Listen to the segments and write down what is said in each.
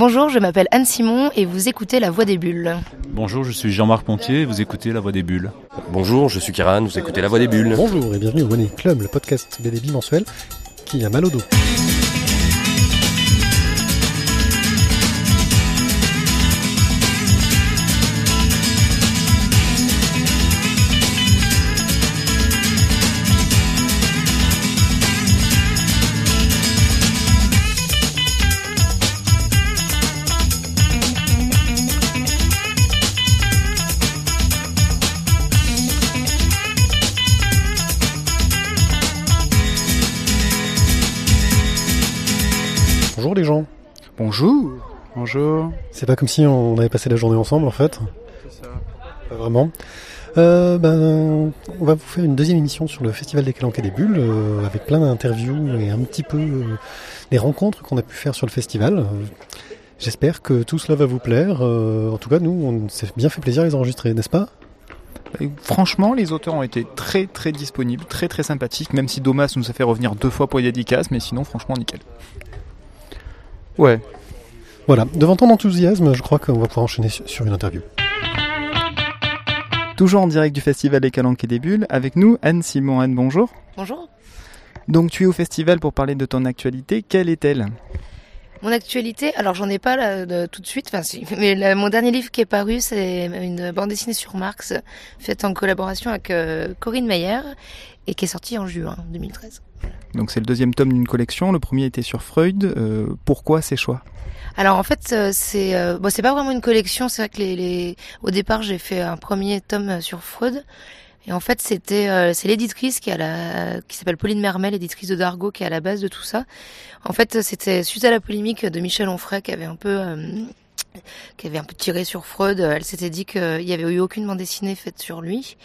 Bonjour, je m'appelle Anne Simon et vous écoutez La Voix des Bulles. Bonjour, je suis Jean-Marc Pontier et vous écoutez La Voix des Bulles. Bonjour, je suis Kiran, vous écoutez La Voix des Bulles. Bonjour et bienvenue au One Club, le podcast BD bimensuel qui a mal au dos. Bonjour. Bonjour. C'est pas comme si on avait passé la journée ensemble en fait. Pas vraiment. Euh, ben, on va vous faire une deuxième émission sur le Festival des Calanques et des Bulles, euh, avec plein d'interviews et un petit peu euh, les rencontres qu'on a pu faire sur le festival. J'espère que tout cela va vous plaire. Euh, en tout cas, nous, on s'est bien fait plaisir à les enregistrer, n'est-ce pas? Franchement, les auteurs ont été très très disponibles, très très sympathiques, même si Domas nous a fait revenir deux fois pour les dédicaces, mais sinon, franchement, nickel. Ouais. Voilà, devant tant d'enthousiasme, je crois qu'on va pouvoir enchaîner sur une interview. Toujours en direct du Festival des Calanques et des Bulles, avec nous, Anne Simon. Anne, bonjour. Bonjour. Donc, tu es au festival pour parler de ton actualité. Quelle est-elle? Mon actualité, alors j'en ai pas là, de- tout de suite, enfin si, mais mon dernier livre qui est paru, c'est une bande dessinée sur Marx, faite en collaboration avec euh, Corinne Mayer, et qui est sortie en juin 2013. Donc, c'est le deuxième tome d'une collection. Le premier était sur Freud. Euh, pourquoi ces choix? Alors en fait, euh, c'est euh, bon, c'est pas vraiment une collection. C'est vrai que les, les... au départ, j'ai fait un premier tome sur Freud. Et en fait, c'était euh, c'est l'éditrice qui a la qui s'appelle Pauline Mermel, éditrice de Dargo, qui est à la base de tout ça. En fait, c'était suite à la polémique de Michel Onfray qui avait un peu euh, qui avait un peu tiré sur Freud. Elle s'était dit qu'il y avait eu aucune bande dessinée faite sur lui.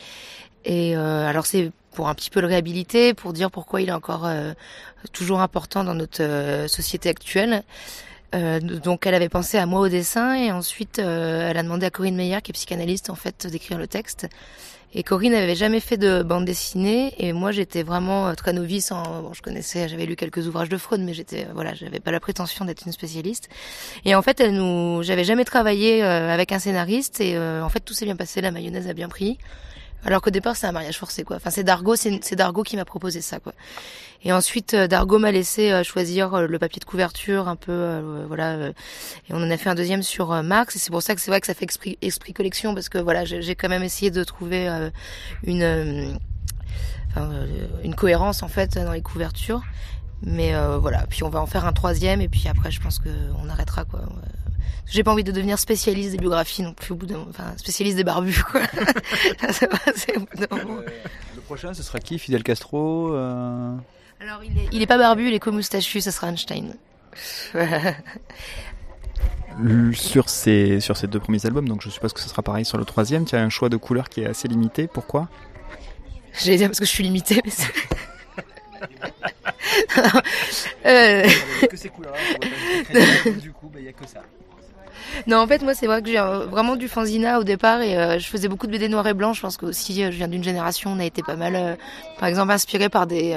Et euh, alors c'est pour un petit peu le réhabiliter, pour dire pourquoi il est encore euh, toujours important dans notre euh, société actuelle. Euh, donc elle avait pensé à moi au dessin et ensuite euh, elle a demandé à Corinne Meyer qui est psychanalyste en fait d'écrire le texte. Et Corinne n'avait jamais fait de bande dessinée et moi j'étais vraiment euh, très novice en bon je connaissais j'avais lu quelques ouvrages de Freud mais j'étais voilà j'avais pas la prétention d'être une spécialiste et en fait elle nous j'avais jamais travaillé euh, avec un scénariste et en fait tout s'est bien passé la mayonnaise a bien pris alors qu'au départ c'est un mariage forcé quoi enfin c'est Dargo c'est Dargo qui m'a proposé ça quoi et ensuite, euh, Dargo m'a laissé euh, choisir euh, le papier de couverture, un peu, voilà. et on en a fait un deuxième sur Marx. Et c'est pour ça que c'est vrai que ça fait esprit, esprit collection, parce que voilà, j'ai quand même essayé de trouver une, une cohérence en fait dans les couvertures. Mais voilà, puis on va en faire un troisième, et puis après, je pense que on arrêtera quoi. J'ai pas envie de devenir spécialiste des biographies non plus au bout d'un, enfin spécialiste des barbus quoi. Ça va, c'est au bout d'un moment. Le prochain, ce sera qui? Fidel Castro euh, Alors il est, il est pas barbu, il est co-moustachu, ça sera Einstein. L- sur ces, sur ces deux premiers albums, donc je suppose que ce sera pareil sur le troisième. Tu as un choix de couleur qui est assez limité. Pourquoi? J'allais dire parce que je suis limitée, mais c'est... Euh, que ces couleurs du coup, il n'y a que ça. Non, en fait, moi, c'est vrai que j'ai euh, vraiment du fanzina au départ et euh, je faisais beaucoup de BD noir et blanc. Je pense que aussi, euh, je viens d'une génération, on a été pas mal, euh, par exemple, inspiré par des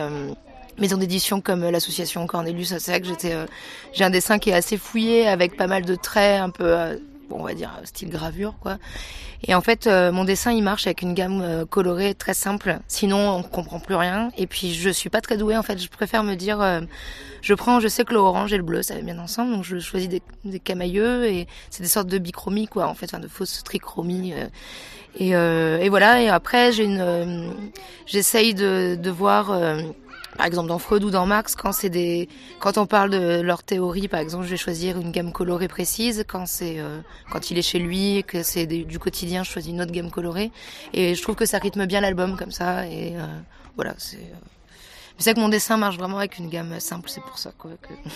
maisons d'édition comme l'association Cornelius. C'est vrai que j'ai un dessin qui est assez fouillé avec pas mal de traits, un peu, on va dire, style gravure, quoi. Et en fait, euh, mon dessin, il marche avec une gamme euh, colorée très simple. Sinon, on comprend plus rien. Et puis, je suis pas très douée. En fait, je préfère me dire, euh, je prends, je sais que l'orange et le bleu, ça va bien ensemble. Donc, je choisis des, des camailleux et c'est des sortes de bichromies, quoi. En fait, enfin, de fausses trichromies. euh. et, euh, et voilà. Et après, j'ai une, euh, j'essaye de, de voir. Euh, par exemple dans Freud ou dans Marx, quand c'est des, quand on parle de leur théorie, par exemple, je vais choisir une gamme colorée précise. Quand c'est, euh, quand il est chez lui, que c'est du quotidien, je choisis une autre gamme colorée. Et je trouve que ça rythme bien l'album comme ça. Et euh, voilà, c'est. C'est que mon dessin marche vraiment avec une gamme simple, c'est pour ça quoi. Que...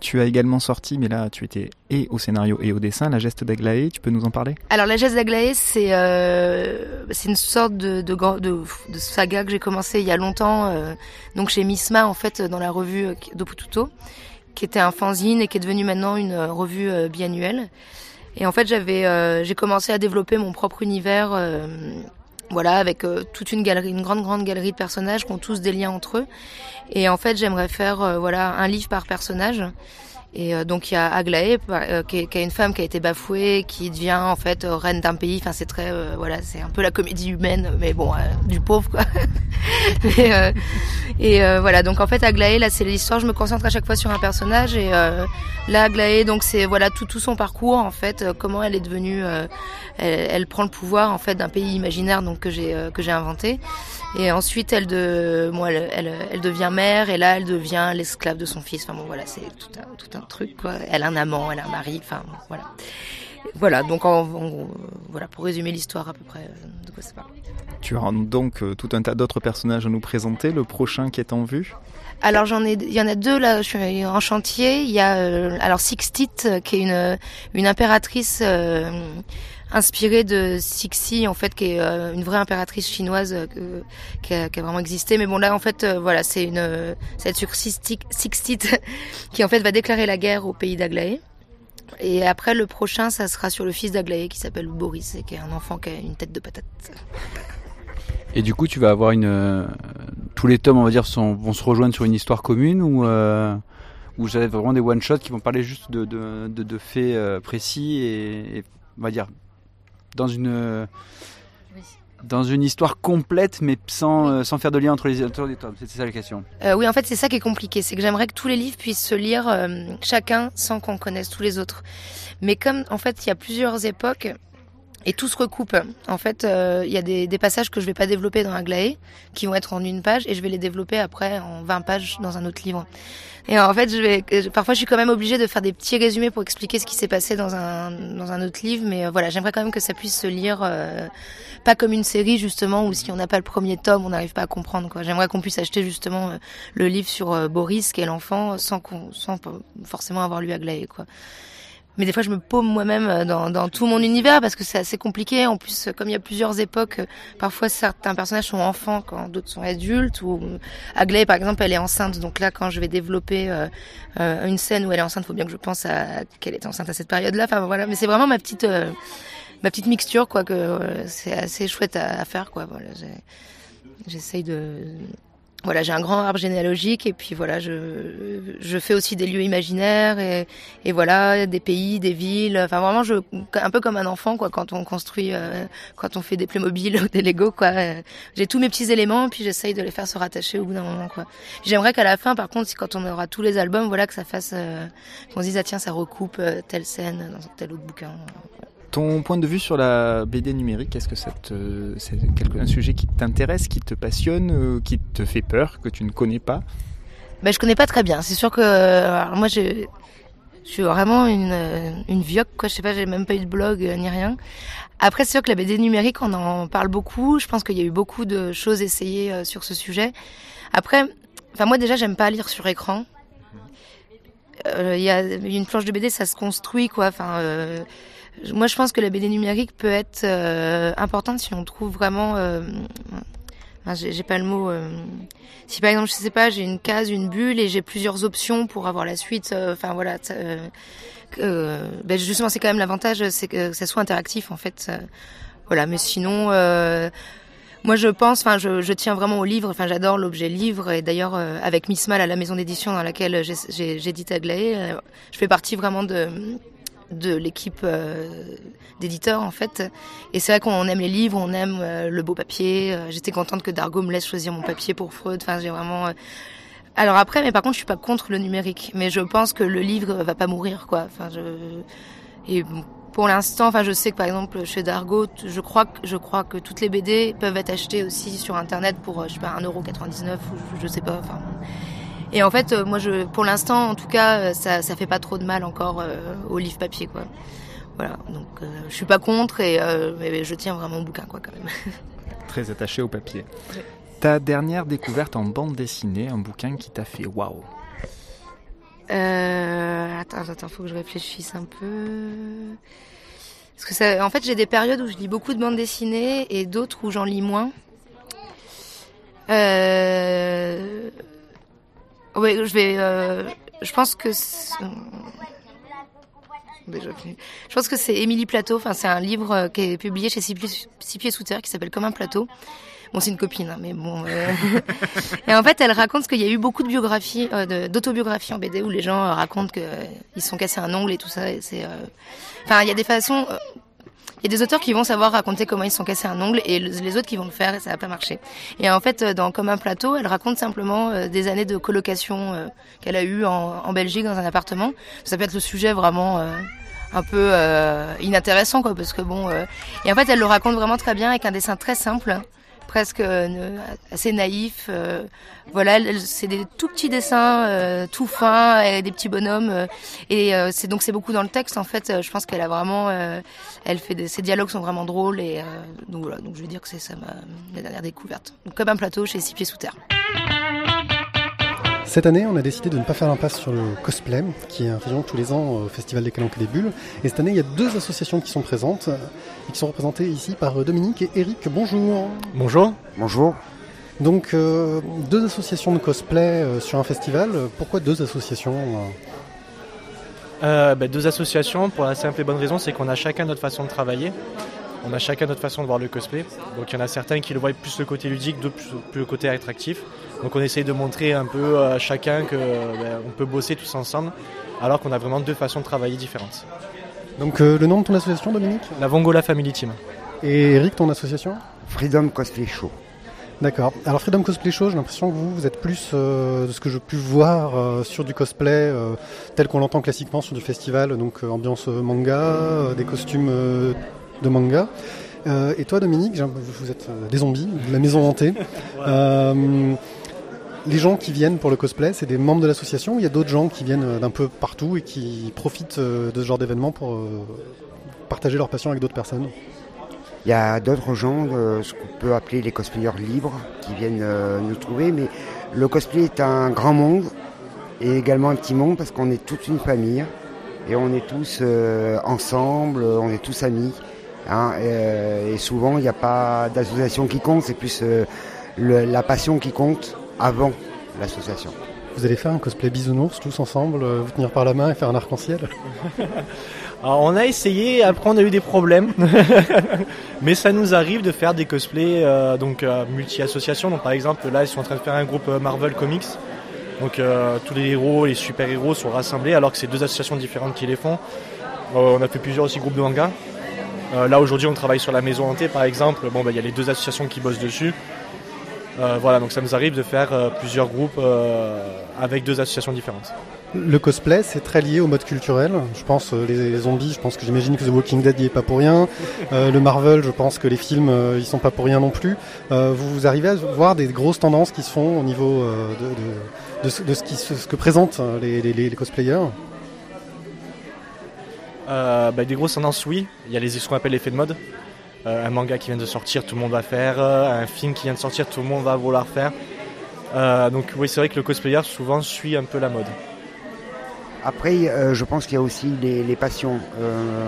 Tu as également sorti, mais là tu étais et au scénario et au dessin, La geste d'Aglaé, tu peux nous en parler? Alors la geste d'Aglaé, c'est euh, une sorte de, de, grand- de, de saga que j'ai commencé il y a longtemps, euh, donc chez Misma en fait dans la revue euh, Dopututo, qui était un fanzine et qui est devenu maintenant une euh, revue euh, biannuelle. Et en fait j'avais j'ai commencé à développer mon propre univers. Voilà, avec euh, toute une galerie, une grande grande galerie de personnages qui ont tous des liens entre eux. Et en fait, j'aimerais faire euh, voilà un livre par personnage. Et euh, donc il y a Aglaé, euh, qui, est, qui, une femme qui a été bafouée, qui devient en fait euh, reine d'un pays. Enfin c'est très, euh, voilà, c'est un peu la comédie humaine, mais bon, du pauvre quoi. et, voilà, donc en fait Aglaé, là c'est l'histoire. Je me concentre à chaque fois sur un personnage et là Aglaé, donc c'est voilà tout tout son parcours en fait, comment elle est devenue, elle, elle, prend le pouvoir en fait d'un pays imaginaire donc que j'ai que j'ai inventé. Et ensuite, elle, de, elle, elle, elle, devient mère, et là, elle devient l'esclave de son fils. Enfin bon, voilà, c'est tout un, tout un truc, quoi. Elle a un amant, elle a un mari, enfin, voilà. Voilà, donc, en, en, voilà, pour résumer l'histoire à peu près euh, de quoi ça parle. Tu as donc euh, tout un tas d'autres personnages à nous présenter. Le prochain qui est en vue? Alors j'en ai, il y en a deux là. Je suis en chantier. Il y a euh, alors Sixtit qui est une une impératrice euh, inspirée de Sixi en fait, qui est euh, une vraie impératrice chinoise euh, qui, a, vraiment existé. Mais bon là en fait, euh, voilà, c'est une cette sur Sixtit qui en fait va déclarer la guerre au pays d'Aglaé. Et après le prochain, ça sera sur le fils d'Aglaé qui s'appelle Boris et qui est un enfant qui a une tête de patate. Et du coup, tu vas avoir une. Tous les tomes, on va dire, vont se rejoindre sur une histoire commune ou euh, ou j'avais vraiment des one shots qui vont parler juste de, de, de, faits précis et, on va dire dans une oui. dans une histoire complète, mais sans oui. sans faire de lien entre les, entre les tomes. C'était ça la question. Euh, oui, en fait, c'est ça qui est compliqué, c'est que j'aimerais que tous les livres puissent se lire euh, chacun sans qu'on connaisse tous les autres. Mais comme en fait, il y a plusieurs époques et tout se recoupe. En fait, il euh, y a des, des, passages que je vais pas développer dans Aglaé, qui vont être en une page, et je vais les développer après en 20 pages dans un autre livre. Et en fait, je vais, parfois, je suis quand même obligée de faire des petits résumés pour expliquer ce qui s'est passé dans un dans un autre livre. Mais euh, voilà, j'aimerais quand même que ça puisse se lire euh, pas comme une série justement, où si on n'a pas le premier tome, on n'arrive pas à comprendre. Quoi. J'aimerais qu'on puisse acheter justement euh, le livre sur Boris, qui est l'enfant, sans, sans forcément avoir lu Aglaé. Quoi mais des fois je me paume moi-même dans, dans, tout mon univers parce que c'est assez compliqué. En plus, comme il y a plusieurs époques, parfois certains personnages sont enfants quand d'autres sont adultes. Ou Aglaé, par exemple, elle est enceinte. Donc là, quand je vais développer euh, euh, une scène où elle est enceinte, il faut bien que je pense à qu'elle est enceinte à cette période-là. Enfin voilà, mais c'est vraiment ma petite euh, ma petite mixture quoi que c'est assez chouette à, à faire quoi. Voilà, j'essaye de voilà, j'ai un grand arbre généalogique et puis voilà, je, je fais aussi des lieux imaginaires et, et voilà, des pays, des villes. Enfin vraiment, je, un peu comme un enfant quoi, quand on construit, euh, quand on fait des Playmobil ou des Lego quoi. J'ai tous mes petits éléments puis j'essaye de les faire se rattacher au bout d'un moment quoi. J'aimerais qu'à la fin, par contre, si quand on aura tous les albums, voilà, que ça fasse, euh, qu'on se dise ah tiens, ça recoupe euh, telle scène dans tel autre bouquin. Ton point de vue sur la BD numérique, est-ce que c'est un sujet qui t'intéresse, qui te passionne, euh, qui te fait peur, que tu ne connais pas? Ben, Je connais pas très bien. C'est sûr que alors moi, je, je suis vraiment une, une vioque. Quoi. Je sais pas, j'ai même pas eu de blog euh, ni rien. Après, c'est sûr que la BD numérique, on en parle beaucoup. Je pense qu'il y a eu beaucoup de choses essayées euh, sur ce sujet. Après, enfin moi déjà, j'aime pas lire sur écran. Il euh, y a une planche de BD, ça se construit quoi. Enfin, euh, moi je pense que la BD numérique peut être euh, importante si on trouve vraiment. Euh, j'ai pas le mot. Euh, si par exemple, je sais pas, j'ai une case, une bulle et j'ai plusieurs options pour avoir la suite. Enfin voilà. ben justement, c'est quand même l'avantage, c'est que ça soit interactif en fait. voilà, mais sinon. Moi, je pense, enfin, je, je, tiens vraiment au livre. Enfin, j'adore l'objet livre. Et d'ailleurs, euh, avec Miss Mal à la maison d'édition dans laquelle j'édite Aglaé, euh, je fais partie vraiment de de l'équipe euh, d'éditeurs en fait. Et c'est vrai qu'on aime les livres, on aime euh, le beau papier. J'étais contente que Dargo me laisse choisir mon papier pour Freud. Enfin, j'ai vraiment. Alors après, mais par contre, je suis pas contre le numérique. Mais je pense que le livre va pas mourir, quoi. Enfin, je et pour l'instant, enfin, je sais que par exemple chez Dargo, je crois que je crois que toutes les BD peuvent être achetées aussi sur internet pour je sais pas 1,99€ ou je, je sais pas. Enfin, et en fait, moi, je, pour l'instant, en tout cas, ça, ça fait pas trop de mal encore euh, au livre papier, quoi. Voilà, donc euh, je suis pas contre et euh, mais je tiens vraiment au bouquin, quoi, quand même. Très attaché au papier. Ouais. Ta dernière découverte en bande dessinée, un bouquin qui t'a fait waouh. Euh, attends, attends, faut que je réfléchisse un peu. Parce que ça, en fait, j'ai des périodes où je lis beaucoup de bandes dessinées et d'autres où j'en lis moins. Euh... Oui, je vais. Euh... Je pense que. Déjà, je pense que c'est Émilie Plateau. Enfin, c'est un livre qui est publié chez Six Pieds, sous terre qui s'appelle Comme un plateau. Bon, c'est une copine, hein, mais bon. euh, et en fait, elle raconte qu'il y a eu beaucoup de biographies, euh, d'autobiographies en BD où les gens euh, racontent que euh, ils se sont cassés un ongle et tout ça. Et c'est, euh, enfin, il y a des façons. Il y a des auteurs qui vont savoir raconter comment ils se sont cassés un ongle et le- les autres qui vont le faire et ça va pas marcher. Et en fait, euh, dans Comme un plateau, elle raconte simplement euh, des années de colocation euh, qu'elle a eues en, Belgique dans un appartement. Ça peut être le sujet vraiment un peu inintéressant, quoi, parce que bon. Et en fait, elle le raconte vraiment très bien avec un dessin très simple, presque euh, assez naïf. euh, voilà, c'est des tout petits dessins, euh, tout fins, des petits bonhommes. et c'est donc c'est beaucoup dans le texte. En fait, je pense qu'elle a vraiment, elle fait des, dialogues sont vraiment drôles et donc voilà. Donc je vais dire que c'est ça ma, dernière découverte. Comme un plateau chez Six Pieds sous terre. Cette année, on a décidé de ne pas faire l'impasse sur le cosplay, qui intervient tous les ans au Festival des Calanques et des Bulles. Et cette année, il y a deux associations qui sont présentes et qui sont représentées ici par euh, Dominique et Eric. Bonjour. Bonjour. Bonjour. Donc, euh, deux associations de cosplay euh, sur un festival. Pourquoi deux associations euh bah, deux associations, pour la simple et bonne raison, c'est qu'on a chacun notre façon de travailler. On a chacun notre façon de voir le cosplay. Donc il y en a certains qui le voient plus le côté ludique, d'autres plus, plus le côté attractif. Donc on essaye de montrer un peu à chacun qu'on peut bosser tous ensemble, alors qu'on a vraiment deux façons de travailler différentes. Donc, euh, le nom de ton association, Dominique? La Vongola Family Team. Et Eric, ton association? Freedom Cosplay Show. D'accord. Alors Freedom Cosplay Show, j'ai l'impression que vous, vous êtes plus euh, de ce que je pu voir euh, sur du cosplay euh, tel qu'on l'entend classiquement sur du festival, donc euh, ambiance manga, euh, des costumes euh, de manga. Euh, et toi Dominique, vous êtes euh, des zombies, de la maison hantée. Euh, les gens qui viennent pour le cosplay, c'est des membres de l'association ou il y a d'autres gens qui viennent euh, d'un peu partout et qui profitent euh, de ce genre d'événement pour euh, partager leur passion avec d'autres personnes? Il y a d'autres gens, ce qu'on peut appeler les cosplayers libres, qui viennent nous trouver, mais le cosplay est un grand monde et également un petit monde parce qu'on est toute une famille et on est tous ensemble, on est tous amis. hein, et, souvent, il n'y a pas d'association qui compte, c'est plus la passion qui compte avant l'association. Vous allez faire un cosplay bisounours tous ensemble, euh, vous tenir par la main et faire un arc-en-ciel Alors on a essayé, après on a eu des problèmes, mais ça nous arrive de faire des cosplays euh, donc euh, multi-associations. Donc par exemple là ils sont en train de faire un groupe Marvel Comics. Donc euh, tous les héros, les super-héros sont rassemblés alors que c'est deux associations différentes qui les font. Euh, on a fait plusieurs aussi groupes de manga. Euh, là aujourd'hui on travaille sur la maison hantée par exemple. Bon bah, il y a les deux associations qui bossent dessus. Euh, voilà donc ça nous arrive de faire euh, plusieurs groupes euh, avec deux associations différentes. Le cosplay, c'est très lié au mode culturel. Je pense les, les zombies, je pense que j'imagine que The Walking Dead y est pas pour rien. Le Marvel, je pense que les films, ils sont pas pour rien non plus. Vous, vous arrivez à voir des grosses tendances qui se font au niveau de, de, de ce, de ce qui, se- ce que présentent les, les, les cosplayers bah, des grosses tendances, oui. Il y a les, ce qu'on appelle l'effet de mode. Euh, un manga qui vient de sortir, tout le monde va faire. Euh, un film qui vient de sortir, tout le monde va vouloir faire. Euh, donc oui, c'est vrai que le cosplayer souvent suit un peu la mode. Après, je pense qu'il y a aussi les, passions.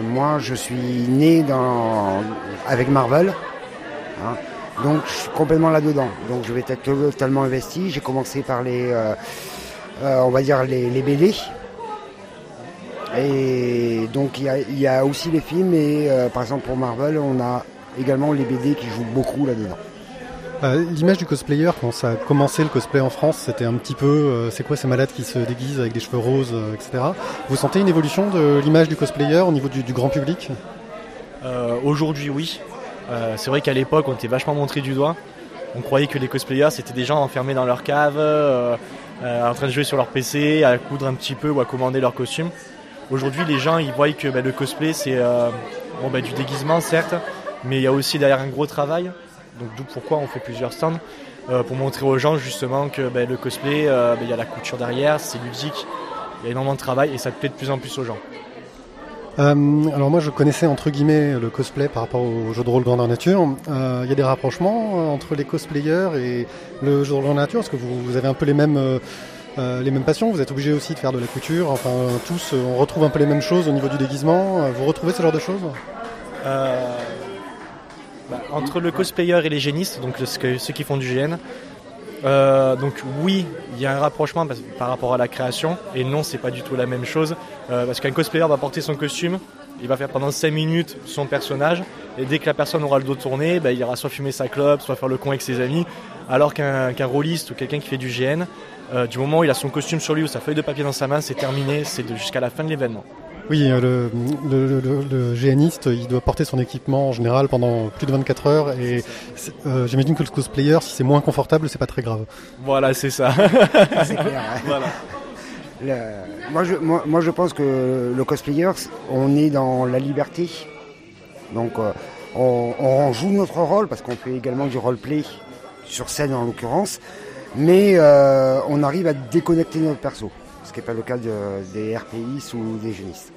Moi, je suis né dans, avec Marvel, hein, donc je suis complètement là-dedans. Donc je vais être totalement investi. J'ai commencé par les, on va dire les, les. Et donc il y a, il y a aussi les films et euh, par exemple pour Marvel, on a également les BD qui jouent beaucoup là-dedans. Euh, L'image du cosplayer, quand ça a commencé le cosplay en France, c'était un petit peu, euh, c'est quoi ces malades qui se déguisent avec des cheveux roses, euh, etc. Vous sentez une évolution de l'image du cosplayer au niveau du, du grand public? Euh, Aujourd'hui, oui. Euh, c'est vrai qu'à l'époque, on était vachement montré du doigt. On croyait que les cosplayers, c'était des gens enfermés dans leur cave, euh, euh, en train de jouer sur leur PC, à coudre un petit peu ou à commander leur costume. Aujourd'hui, les gens, ils voient que bah, le cosplay, c'est euh, bon, bah, du déguisement, certes, mais il y a aussi derrière un gros travail. Donc d'où pourquoi on fait plusieurs stands euh, pour montrer aux gens justement que bah, le cosplay, euh, il y a la couture derrière, c'est ludique, il y a énormément de travail et ça plaît de plus en plus aux gens. Alors moi je connaissais entre guillemets le cosplay par rapport au jeu de rôle grandeur nature. Il y a des rapprochements entre les cosplayers et le jeu de rôle grandeur nature? Parce que vous, avez un peu les mêmes euh, les mêmes passions. Vous êtes obligés aussi de faire de la couture. Enfin tous euh, on retrouve un peu les mêmes choses au niveau du déguisement. Euh, Vous retrouvez ce genre de choses bah, entre le cosplayer et les génistes, donc ceux qui font du GN, donc oui, il y a un rapprochement par rapport à la création, et non, c'est pas du tout la même chose, parce qu'un cosplayer va porter son costume, il va faire pendant 5 minutes son personnage, et dès que la personne aura le dos tourné, bah, il ira soit fumer sa clope, soit faire le con avec ses amis, alors qu'un qu'un rôliste ou quelqu'un qui fait du GN, euh, du moment où il a son costume sur lui ou sa feuille de papier dans sa main, c'est terminé, c'est jusqu'à la fin de l'événement. Oui, euh, le, le, le- le GNiste, il doit porter son équipement en général pendant plus de 24 heures et euh, j'imagine que le cosplayer, si c'est moins confortable, c'est pas très grave. Voilà, c'est ça. C'est clair. hein. Voilà. Le- moi, je, moi, moi, je pense que le cosplayer, on est dans la liberté. Donc, euh, on, on joue notre rôle parce qu'on fait également du roleplay sur scène en l'occurrence, mais euh, on arrive à déconnecter notre perso, ce qui n'est pas le cas de- des RPIs ou des génistes.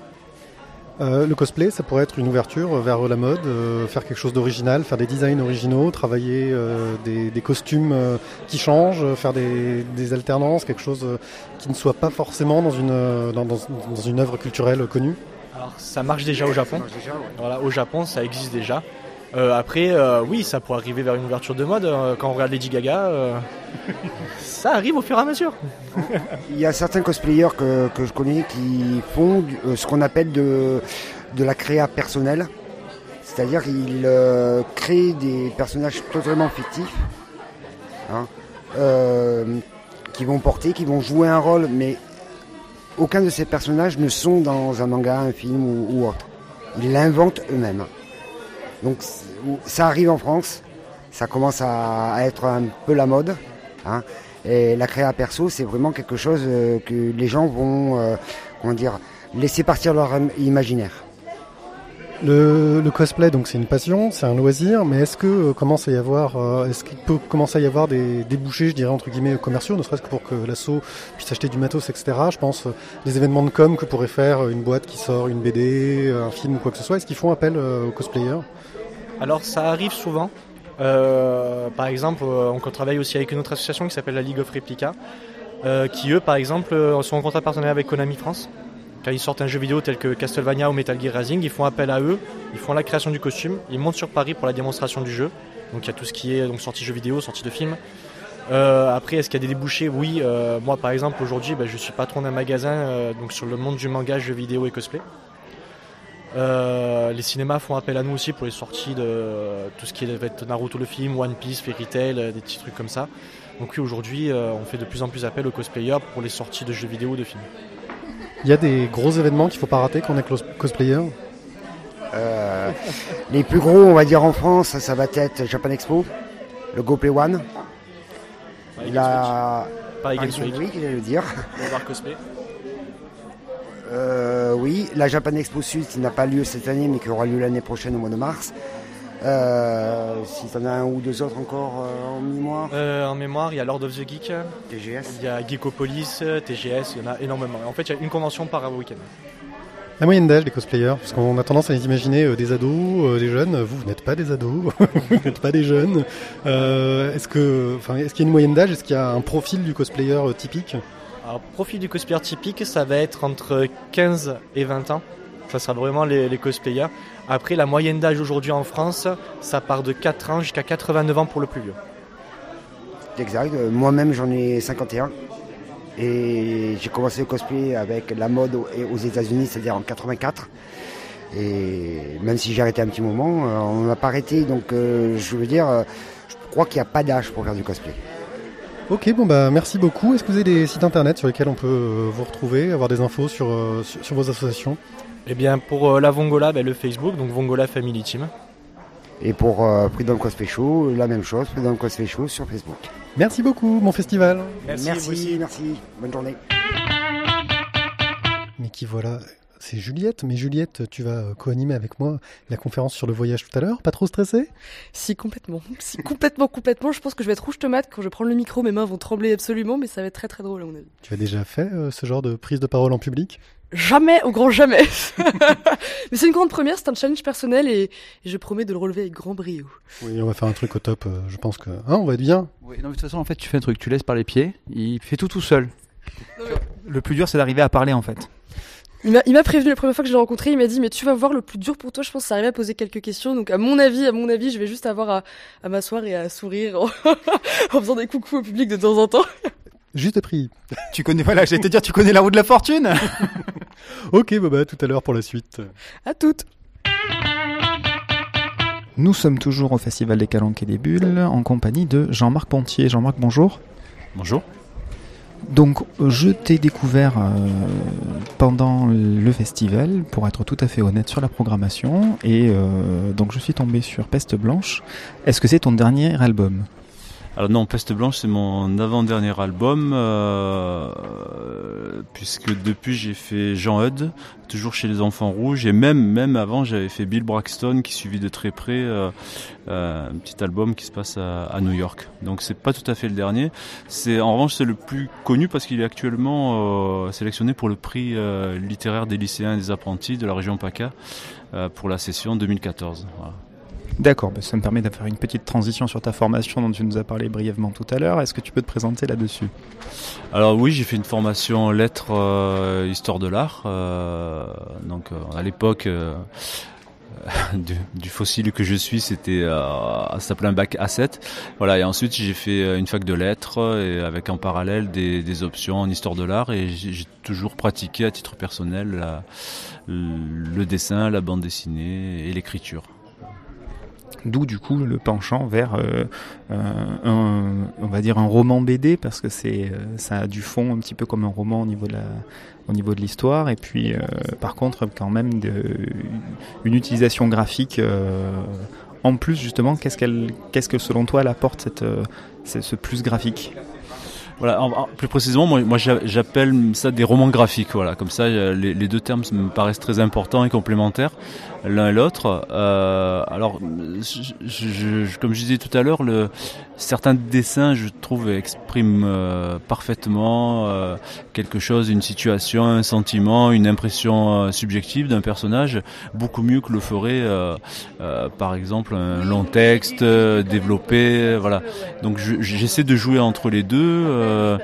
Euh, le cosplay, ça pourrait être une ouverture vers la mode, euh, faire quelque chose d'original, faire des designs originaux, travailler euh, des, des costumes euh, qui changent, faire des, des alternances, quelque chose euh, qui ne soit pas forcément dans une, dans, dans- dans une œuvre culturelle connue. Alors ça marche déjà au Japon. Voilà, au Japon, ça existe déjà. Euh, après, euh, oui, ça pourrait arriver vers une ouverture de mode. euh, quand on regarde Lady Gaga, ça arrive au fur et à mesure. Il y a certains cosplayers que, que je connais qui font ce qu'on appelle de, de la créa personnelle. C'est-à-dire qu'ils créent des personnages totalement fictifs hein, qui vont porter, qui vont jouer un rôle, mais aucun de ces personnages ne sont dans un manga, un film ou autre. Ils l'inventent eux-mêmes. Donc ça arrive en France, ça commence à, être un peu la mode. hein. Et la créa perso, c'est vraiment quelque chose euh, que les gens vont, euh, comment dire, laisser partir leur im- imaginaire. Le, cosplay, donc c'est une passion, c'est un loisir, mais est-ce que euh, commence à y avoir, est-ce qu'il peut commencer à y avoir des débouchés, je dirais entre guillemets commerciaux, ne serait-ce que pour que l'assaut puisse acheter du matos, etc. Je pense des événements de com que pourrait faire une boîte qui sort une BD, un film ou quoi que ce soit. Est-ce qu'ils font appel aux cosplayers? Alors ça arrive souvent. Euh, par exemple, euh, on travaille aussi avec une autre association qui s'appelle la League of Replica, euh, qui eux, par exemple, sont en contrat partenariat avec Konami France. Quand ils sortent un jeu vidéo tel que Castlevania ou Metal Gear Rising, ils font appel à eux, ils font la création du costume, ils montent sur Paris pour la démonstration du jeu. Donc il y a tout ce qui est donc sortie jeu vidéo, sortie de film. Après, est-ce qu'il y a des débouchés? Oui, moi par exemple aujourd'hui, ben, je suis patron d'un magasin donc sur le monde du manga, jeux vidéo et cosplay. Euh, les cinémas font appel à nous aussi pour les sorties de euh, tout ce qui est va être Naruto le film, One Piece, Fairy Tail, euh, des petits trucs comme ça. Donc oui, aujourd'hui, euh, on fait de plus en plus appel aux cosplayers pour les sorties de jeux vidéo ou de films. Il y a des gros événements qu'il faut pas rater quand on est cosplayer. Euh, les plus gros, on va dire en France, ça, va être Japan Expo, le Go Play One, Paris la Paris Games Week, Games Week, j'allais le dire. Boulevard Cosplay. Euh, oui, la Japan Expo Sud qui n'a pas lieu cette année mais qui aura lieu l'année prochaine au mois de mars. Euh, si t'en as un ou deux autres encore euh, en mémoire, Euh, en mémoire, il y a Lord of the Geek, TGS. il y a Geekopolis, TGS, il y en a énormément. En fait, il y a une convention par week-end. La moyenne d'âge des cosplayers, parce qu'on a tendance à les imaginer euh, des ados, euh, des jeunes. Vous, vous n'êtes pas des ados, vous n'êtes pas des jeunes. Euh, est-ce que, enfin, est-ce qu'il y a une moyenne d'âge? Est-ce qu'il y a un profil du cosplayer euh, typique? Alors, profil du cosplayer typique, ça va être entre 15 et 20 ans. Ça sera vraiment les, cosplayers. Après, la moyenne d'âge aujourd'hui en France, ça part de 4 ans jusqu'à 89 ans pour le plus vieux. Exact. Euh, Moi-même, j'en ai 51. Et j'ai commencé le cosplay avec la mode aux États-Unis, c'est-à-dire en 84. Et même si j'ai arrêté un petit moment, euh, on n'a pas arrêté. Donc, euh, je veux dire, je crois qu'il n'y a pas d'âge pour faire du cosplay. Ok, bon bah merci beaucoup. Est-ce que vous avez des sites internet sur lesquels on peut euh, vous retrouver, avoir des infos sur, euh, sur, sur vos associations? Eh bien, pour euh, la Vongola, ben, le Facebook, donc Vongola Family Team. Et pour euh, Freedom Cosplay Show, la même chose, Freedom Cosplay Show sur Facebook. Merci beaucoup, bon festival. Merci, vous aussi. merci. Bonne journée. Mais qui voilà, c'est Juliette. Mais Juliette, tu vas euh, co-animer avec moi la conférence sur le voyage tout à l'heure. Pas trop stressée? Si, complètement. Si, complètement, complètement. Je pense que je vais être rouge tomate quand je prendre le micro. Mes mains vont trembler absolument, mais ça va être très très drôle à mon avis. Tu as déjà fait euh, ce genre de prise de parole en public? Jamais, au grand jamais. mais c'est une grande première, c'est un challenge personnel et, et je promets de le relever avec grand brio. Oui, on va faire un truc au top. euh, je pense que, hein, on va être bien. Oui, non, mais de toute façon, en fait, tu fais un truc, tu laisses par les pieds, il fait tout tout seul. Le plus dur, c'est d'arriver à parler en fait. Il m'a, prévenu la première fois que je l'ai rencontré, il m'a dit mais tu vas voir le plus dur pour toi, je pense, c'est arriver à poser quelques questions. Donc à mon avis, à mon avis, je vais juste avoir à, à m'asseoir et à sourire en, en faisant des coucous au public de temps en temps. Juste prix. Tu connais, voilà, j'allais te dire, tu connais la roue de la fortune ok, bah, bah tout à l'heure pour la suite. À toutes. Nous sommes toujours au Festival des Calanques et des Bulles en compagnie de Jean-Marc Pontier. Jean-Marc, bonjour. Bonjour. Donc, je t'ai découvert euh, pendant le festival, pour être tout à fait honnête sur la programmation, et euh, donc je suis tombé sur Peste Blanche. Est-ce que c'est ton dernier album? Alors non, Peste Blanche, c'est mon avant-dernier album, euh, puisque depuis j'ai fait Jean Hud, toujours chez les Enfants Rouges, et même même avant j'avais fait Bill Braxton, qui suivit de très près euh, euh, un petit album qui se passe à, New York. Donc c'est pas tout à fait le dernier. C'est en revanche c'est le plus connu parce qu'il est actuellement euh, sélectionné pour le prix euh, littéraire des lycéens et des apprentis de la région PACA pour la session 2014. Voilà. D'accord, bah, ça me permet de faire une petite transition sur ta formation dont tu nous as parlé brièvement tout à l'heure. Est-ce que tu peux te présenter là-dessus? Alors oui, j'ai fait une formation lettres euh, histoire de l'art. Euh, donc euh, à l'époque du, fossile que je suis, c'était euh, ça s'appelait un bac A7. Voilà, et ensuite j'ai fait une fac de lettres et avec en parallèle des, options en histoire de l'art et j'ai toujours pratiqué à titre personnel le dessin, la bande dessinée et l'écriture. D'où du coup le penchant vers euh, un, on va dire un roman BD parce que c'est euh, ça a du fond un petit peu comme un roman au niveau de au niveau de l'histoire. Et puis euh, par contre quand même de, une utilisation graphique euh, en plus justement qu'est-ce que selon toi elle apporte cette, ce plus graphique? Voilà, plus précisément, moi, j'appelle ça des romans graphiques. Voilà, comme ça, les, deux termes me paraissent très importants et complémentaires l'un et l'autre. Euh, alors, je, je, comme je disais tout à l'heure, certains dessins, je trouve, expriment euh, parfaitement euh, quelque chose, une situation, un sentiment, une impression euh, subjective d'un personnage, beaucoup mieux que le ferait, euh, par exemple, un long texte développé. Voilà. Donc, j'essaie de jouer entre les deux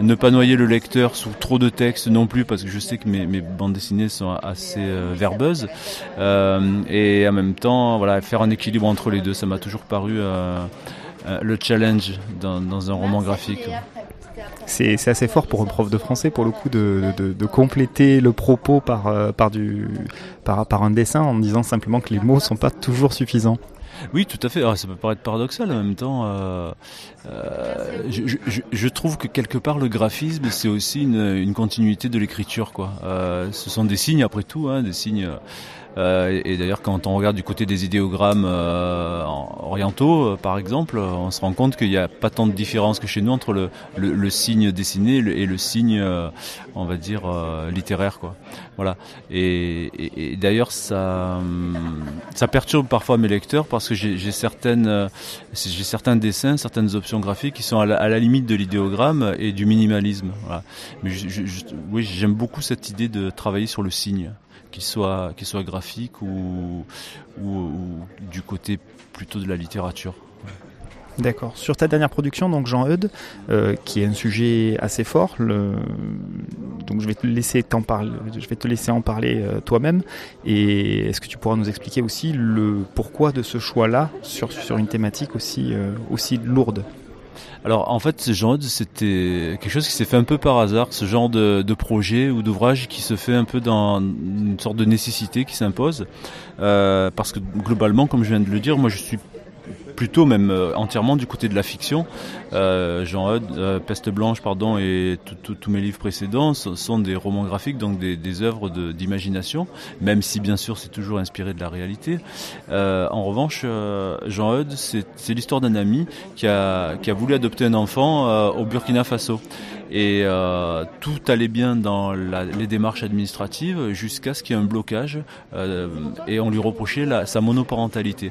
ne pas noyer le lecteur sous trop de texte non plus parce que je sais que mes, bandes dessinées sont assez euh, verbeuses. Euh, et en même temps voilà faire un équilibre entre les deux ça m'a toujours paru euh, le challenge dans, dans, un roman graphique. C'est assez fort pour un prof de français pour le coup de, de, de compléter le propos par, par, du, par, par un dessin en disant simplement que les mots sont pas toujours suffisants oui, tout à fait. Alors, ça peut paraître paradoxal en même temps. Euh, euh, je, je, je, trouve que quelque part le graphisme c'est aussi une, une, continuité de l'écriture. Quoi. Euh, ce sont des signes après tout, hein, des signes. Euh, et d'ailleurs, quand on regarde du côté des idéogrammes euh, orientaux, euh, par exemple, on se rend compte qu'il n'y a pas tant de différence que chez nous entre le, le, le signe dessiné et le, signe, on va dire, littéraire. Quoi. Voilà. Et, et, d'ailleurs, ça, ça perturbe parfois mes lecteurs parce que j'ai certaines, j'ai certains dessins, certaines options graphiques qui sont à la, limite de l'idéogramme et du minimalisme. Voilà. Mais je, je, oui, j'aime beaucoup cette idée de travailler sur le signe qu'il soit, qu soit graphique ou, du côté plutôt de la littérature. D'accord. Sur ta dernière production, donc Jean Eudes, euh, qui est un sujet assez fort, donc je vais te laisser en parler euh, toi-même. Et est-ce que tu pourras nous expliquer aussi le pourquoi de ce choix-là sur une thématique aussi euh, aussi lourde? Alors en fait, Jean Eudes, c'était quelque chose qui s'est fait un peu par hasard, ce genre de, de projet ou d'ouvrage qui se fait un peu dans une sorte de nécessité qui s'impose. Euh, parce que globalement, comme je viens de le dire, moi je suis plutôt même euh, entièrement du côté de la fiction. Euh, Jean Eudes, euh, Peste Blanche, pardon, et tous mes livres précédents sont, des romans graphiques, donc des, des œuvres d'imagination, même si bien sûr c'est toujours inspiré de la réalité. En revanche, Jean Eudes, c'est l'histoire d'un ami qui a, voulu adopter un enfant au Burkina Faso et tout allait bien dans les démarches administratives jusqu'à ce qu'il y ait un blocage euh, et on lui reprochait sa monoparentalité.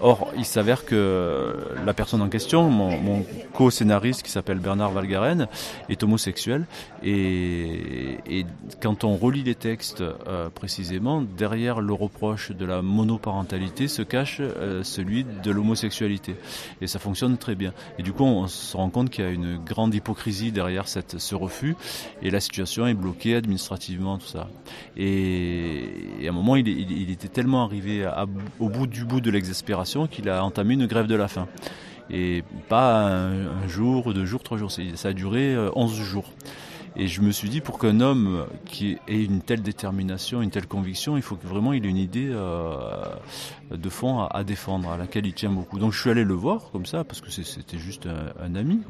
Or, il s'avère que la personne en question, mon, co-scénariste qui s'appelle Bernard Valgaren, est homosexuel. Et, quand on relit les textes euh, précisément, derrière le reproche de la monoparentalité se cache euh, celui de l'homosexualité. Et ça fonctionne très bien. Et du coup, on se rend compte qu'il y a une grande hypocrisie derrière ce refus. Et la situation est bloquée administrativement, tout ça. Et, à un moment, il, était tellement arrivé au bout du bout de l'exaspération qu'il a entamé une grève de la faim. Et pas un, jour, deux jours, trois jours. Ça a duré 11 euh, jours. Et je me suis dit, pour qu'un homme qui ait une telle détermination, une telle conviction, il faut que vraiment il ait une idée euh, de fond à, défendre, à laquelle il tient beaucoup. Donc je suis allé le voir comme ça, parce que c'était juste un, ami.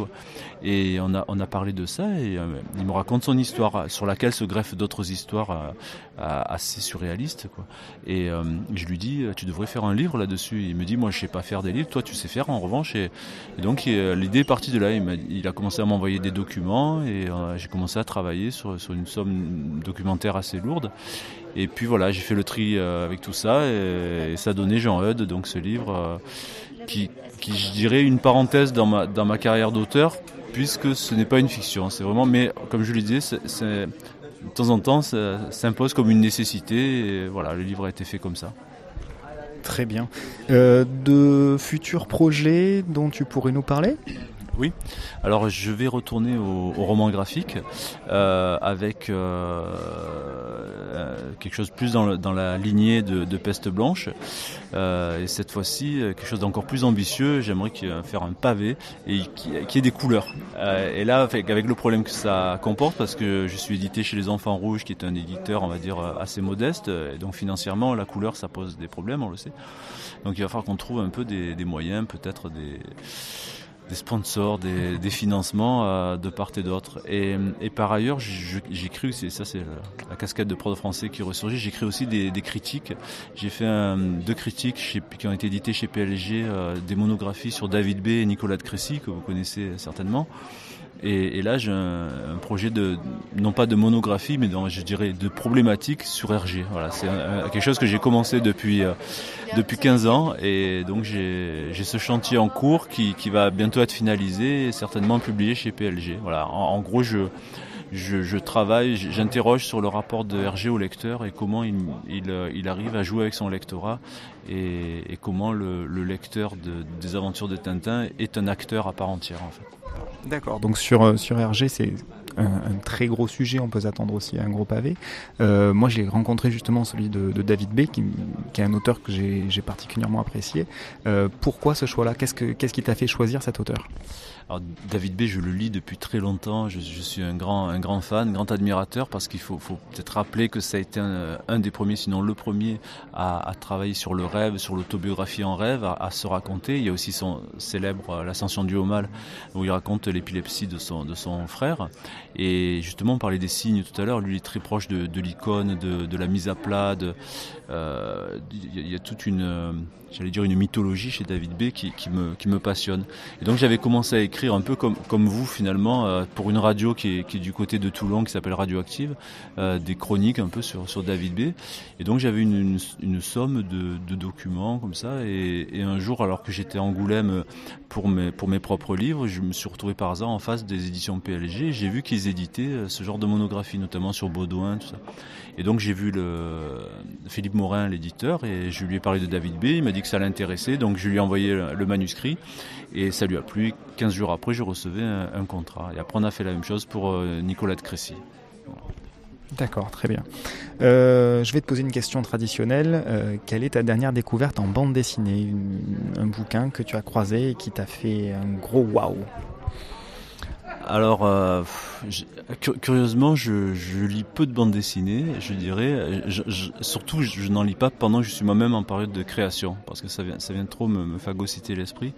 Et on a, parlé de ça, et euh, il me raconte son histoire, sur laquelle se greffent d'autres histoires assez surréalistes, quoi. Et je lui dis, tu devrais faire un livre là-dessus. Il me dit, moi je sais pas faire des livres, toi tu sais faire en revanche. Et, donc l'idée est partie de là. Il a, commencé à m'envoyer des documents, et j'ai commencé à travailler sur, sur, une somme documentaire assez lourde. Et puis voilà, j'ai fait le tri euh, avec tout ça et, ça a donné Jean Eudes, donc ce livre euh, qui, je dirais, une parenthèse dans ma, dans ma carrière d'auteur, puisque ce n'est pas une fiction. C'est vraiment, mais comme je le disais, c'est, de temps en temps, ça s'impose comme une nécessité. Voilà, le livre a été fait comme ça. Très bien. Euh, de futurs projets dont tu pourrais nous parler? Oui, alors je vais retourner au, roman graphique euh, avec euh, euh, quelque chose plus dans, la lignée de, Peste Blanche. et cette fois-ci, quelque chose d'encore plus ambitieux, j'aimerais faire un pavé et qui, ait des couleurs. et là, avec, le problème que ça comporte, parce que je suis édité chez Les Enfants Rouges, qui est un éditeur, on va dire, assez modeste, et donc financièrement, la couleur, ça pose des problèmes, on le sait. Donc il va falloir qu'on trouve un peu des moyens, peut-être des des sponsors, des, des financements euh, de part et d'autre. Et, et, par ailleurs, cru, c'est ça c'est la, casquette de pro de français qui ressurgit, créé aussi des, des critiques. J'ai fait un, deux critiques chez, qui ont été éditées chez PLG, euh, des monographies sur David B et Nicolas de Crécy, que vous connaissez certainement. Et, et, là, j'ai un, projet de, non pas de monographie, mais je dirais de problématique sur RG. Voilà, c'est quelque chose que j'ai commencé depuis, euh, depuis 15 ans. Et donc, j'ai ce chantier en cours qui, qui, va bientôt être finalisé et certainement publié chez PLG. Voilà, en, gros, je, je, je travaille, j'interroge sur le rapport de RG au lecteur et comment il, il, il arrive à jouer avec son lectorat et, et comment le, le lecteur de, des aventures de Tintin est un acteur à part entière, en fait. D'accord, donc sur, euh, sur RG, c'est un, très gros sujet, on peut s'attendre aussi à un gros pavé. Euh, moi, j'ai rencontré justement celui de, David B, qui, est un auteur que j'ai particulièrement apprécié. Euh, pourquoi ce choix-là? Qu'est-ce qui t'a fait choisir cet auteur? David B, je le lis depuis très longtemps. Je, suis un grand, un grand fan, grand admirateur, parce qu'il faut, peut-être rappeler que ça a été un, des premiers, sinon le premier, à, travailler sur le rêve, sur l'autobiographie en rêve, à, se raconter. Il y a aussi son célèbre L'ascension du haut mal, où il raconte l'épilepsie de son frère. Et justement, on parlait des signes tout à l'heure. Lui, est très proche de, l'icône, de, la mise à plat. Euh, il y, a toute une j'allais dire une mythologie chez David B qui, me, passionne. Et donc j'avais commencé à écrire un peu comme, vous finalement euh, pour une radio qui est, du côté de Toulon qui s'appelle Radioactive, euh, des chroniques un peu sur, David B. Et donc j'avais une, somme de, de, documents comme ça. Et, et un jour, alors que j'étais à Angoulême pour mes, propres livres, je me suis retrouvé par hasard en face des éditions PLG. J'ai vu qu'ils éditaient euh, ce genre de monographie, notamment sur Baudouin, tout ça. Et donc j'ai vu le Philippe Morin, l'éditeur, et je lui ai parlé de David B. Il m'a dit que ça l'intéressait, donc je lui ai envoyé le manuscrit et ça lui a plu. 15 jours après, je recevais un, contrat. Et après, on a fait la même chose pour euh, Nicolas de Crécy. D'accord, très bien. Euh, je vais te poser une question traditionnelle. Euh, quelle est ta dernière découverte en bande dessinée? Un bouquin que tu as croisé et qui t'a fait un gros waouh? Alors, euh, curieusement, je, lis peu de bandes dessinées, je dirais. surtout, je, n'en lis pas pendant que je suis moi-même en période de création, parce que ça vient, ça vient trop me, me l'esprit.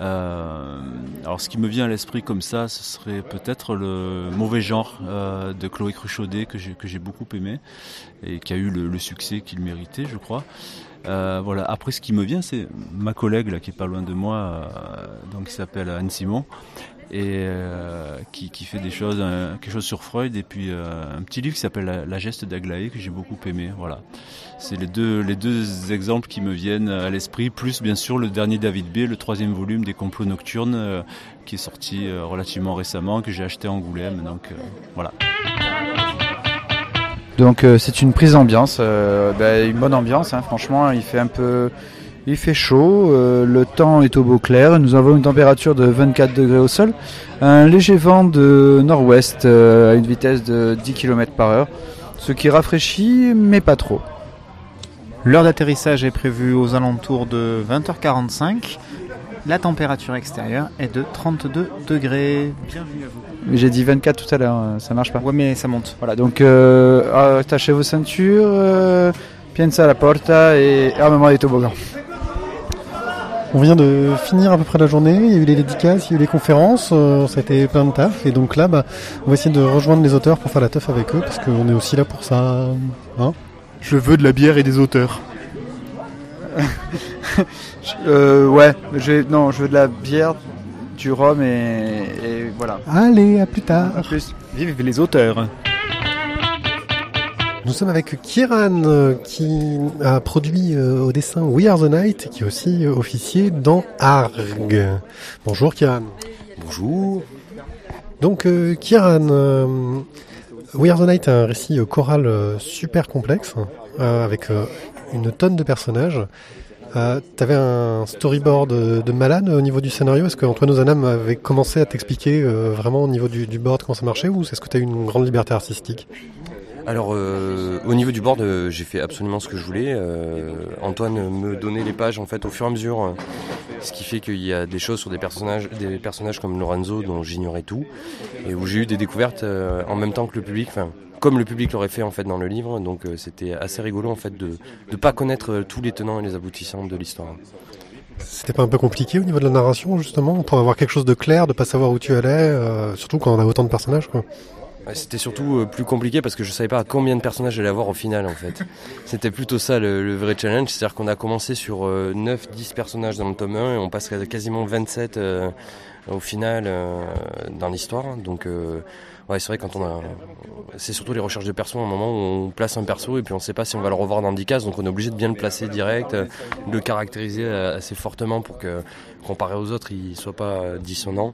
Euh, alors, ce qui me vient à l'esprit comme ça, ce serait peut-être le mauvais genre euh, de Chloé Cruchaudet que j'ai beaucoup aimé et qui a eu le, succès qu'il méritait, je crois. Voilà. Après, ce qui me vient, c'est ma collègue là qui est pas loin de moi, donc qui s'appelle Anne Simon, et qui, qui, fait des choses, quelque chose sur Freud et puis un petit livre qui s'appelle La, geste d'Aglaé que j'ai beaucoup aimé. Voilà, c'est les deux les deux exemples qui me viennent à l'esprit, plus bien sûr le dernier David B, le troisième volume des complots nocturnes qui est sorti relativement récemment que j'ai acheté à Angoulême. Donc voilà. Donc euh, c'est une prise d'ambiance, euh, bah, une bonne ambiance. Hein, franchement, il fait un peu, il fait chaud. Euh, le temps est au beau clair. Nous avons une température de 24 degrés au sol, un léger vent de nord-ouest à une vitesse de 10 km par heure, ce qui rafraîchit, mais pas trop. L'heure d'atterrissage est prévue aux alentours de 20h45. La température extérieure est de 32 degrés. Bienvenue à vous. J'ai dit 24 tout à l'heure, euh, ça marche pas. Ouais, mais ça monte. Voilà, donc euh, attachez vos ceintures, euh, piensa la porta et armement des toboggans. On vient de finir à peu près la journée, il y a eu les dédicaces, il y a eu les conférences, euh, ça a été plein de taf, et donc là, bah, on va essayer de rejoindre les auteurs pour faire la teuf avec eux, parce qu'on est aussi là pour ça. Hein Je veux de la bière et des auteurs. euh, ouais, non, je veux de la bière, du rhum et, voilà. Allez, à plus tard. À plus. Vive les auteurs. Nous sommes avec Kieran euh, qui a produit euh, au dessin We Are the Night qui est aussi euh, officier dans Arg. Bonjour Kieran. Bonjour. Donc Kieran, We Are the Night est un récit choral super complexe avec une tonne de personnages. Euh, T'avais un storyboard de, malade au niveau du scénario? Est-ce qu'Antoine Ozanam avait commencé à t'expliquer euh, vraiment au niveau du, du, board comment ça marchait ou est-ce que tu as eu une grande liberté artistique? Alors euh, au niveau du board, euh, j'ai fait absolument ce que je voulais. Antoine me donnait les pages en fait au fur et à mesure, ce qui fait qu'il y a des choses sur des personnages, des personnages comme Lorenzo dont j'ignorais tout et où j'ai eu des découvertes en même temps que le public. Enfin, comme le public l'aurait fait en fait dans le livre. Donc euh, c'était assez rigolo en fait de ne pas connaître euh, tous les tenants et les aboutissants de l'histoire. C'était pas un peu compliqué au niveau de la narration justement pour avoir quelque chose de clair, de pas savoir où tu allais, euh, surtout quand on a autant de personnages quoi. C'était surtout plus compliqué parce que je savais pas combien de personnages j'allais avoir au final en fait. C'était plutôt ça le, vrai challenge, c'est-à-dire qu'on a commencé sur 9-10 personnages dans le tome 1 et on passerait quasiment 27 au final dans l'histoire. Donc Ouais, c'est vrai quand on a, c'est surtout les recherches de perso, à un moment où on place un perso et puis on sait pas si on va le revoir dans 10 cases, donc on est obligé de bien le placer direct, de le caractériser assez fortement pour que, comparé aux autres, il soit pas dissonant.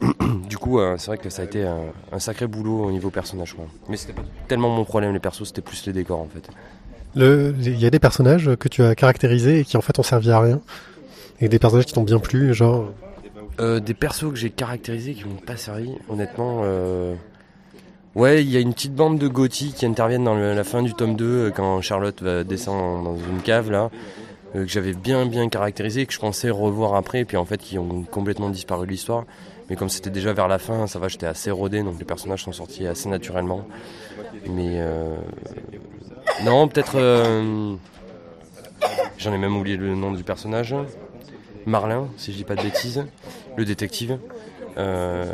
du coup, euh, c'est vrai que ça a été un, sacré boulot au niveau personnage. Mais c'était pas tellement mon problème, les persos, c'était plus les décors, en fait. Il y a des personnages que tu as caractérisés et qui en fait ont servi à rien, et des personnages qui t'ont bien plu, genre. Euh, des persos que j'ai caractérisés qui m'ont pas servi, honnêtement. Euh, Ouais, il y a une petite bande de gothiques qui interviennent dans la fin du tome 2 euh, quand Charlotte va descendre dans une cave là, euh, que j'avais bien bien caractérisé, que je pensais revoir après, et puis en fait qui ont complètement disparu de l'histoire. Mais comme c'était déjà vers la fin, ça va, j'étais assez rodé, donc les personnages sont sortis assez naturellement. Mais euh... non, peut-être. Euh... J'en ai même oublié le nom du personnage. Marlin, si je dis pas de bêtises, le détective. Euh,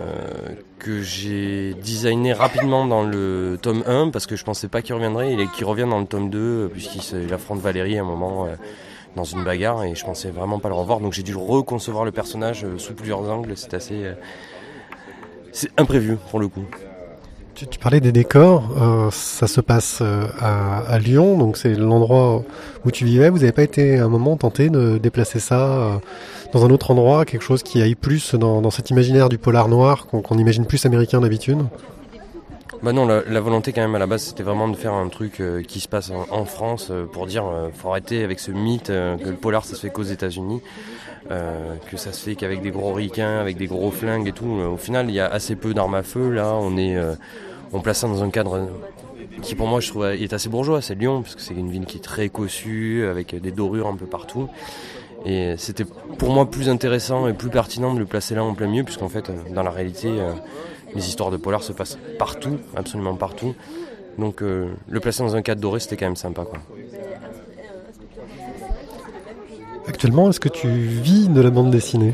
que j'ai designé rapidement dans le tome 1 parce que je pensais pas qu'il reviendrait. Et qu'il revient dans le tome 2 puisqu'il affronte Valérie à un moment euh, dans une bagarre et je pensais vraiment pas le revoir. Donc j'ai dû reconcevoir le personnage euh, sous plusieurs angles. C'est assez c'est imprévu pour le coup. Tu, parlais des décors, ça se passe à, Lyon, donc c'est l'endroit où tu vivais. Vous n'avez pas été à un moment tenté de déplacer ça dans un autre endroit, quelque chose qui aille plus dans, cet imaginaire du polar noir qu'on imagine plus américain d'habitude bah non, la, volonté quand même à la base c'était vraiment de faire un truc euh, qui se passe en, France euh, pour dire euh, faut arrêter avec ce mythe que le polar ça se fait qu'aux États-Unis, que ça se fait qu'avec des gros ricains, avec des gros flingues et tout. Au final il y a assez peu d'armes à feu là, on est on place ça dans un cadre qui pour moi je trouve est assez bourgeois, c'est Lyon parce que c'est une ville qui est très cossue avec des dorures un peu partout. Et c'était pour moi plus intéressant et plus pertinent de le placer là en plein milieu, puisqu'en fait, euh, dans la réalité, euh, les histoires de polar se passent partout, absolument partout. Donc euh, le placer dans un cadre doré, c'était quand même sympa. Quoi. Actuellement, est-ce que tu vis de la bande dessinée?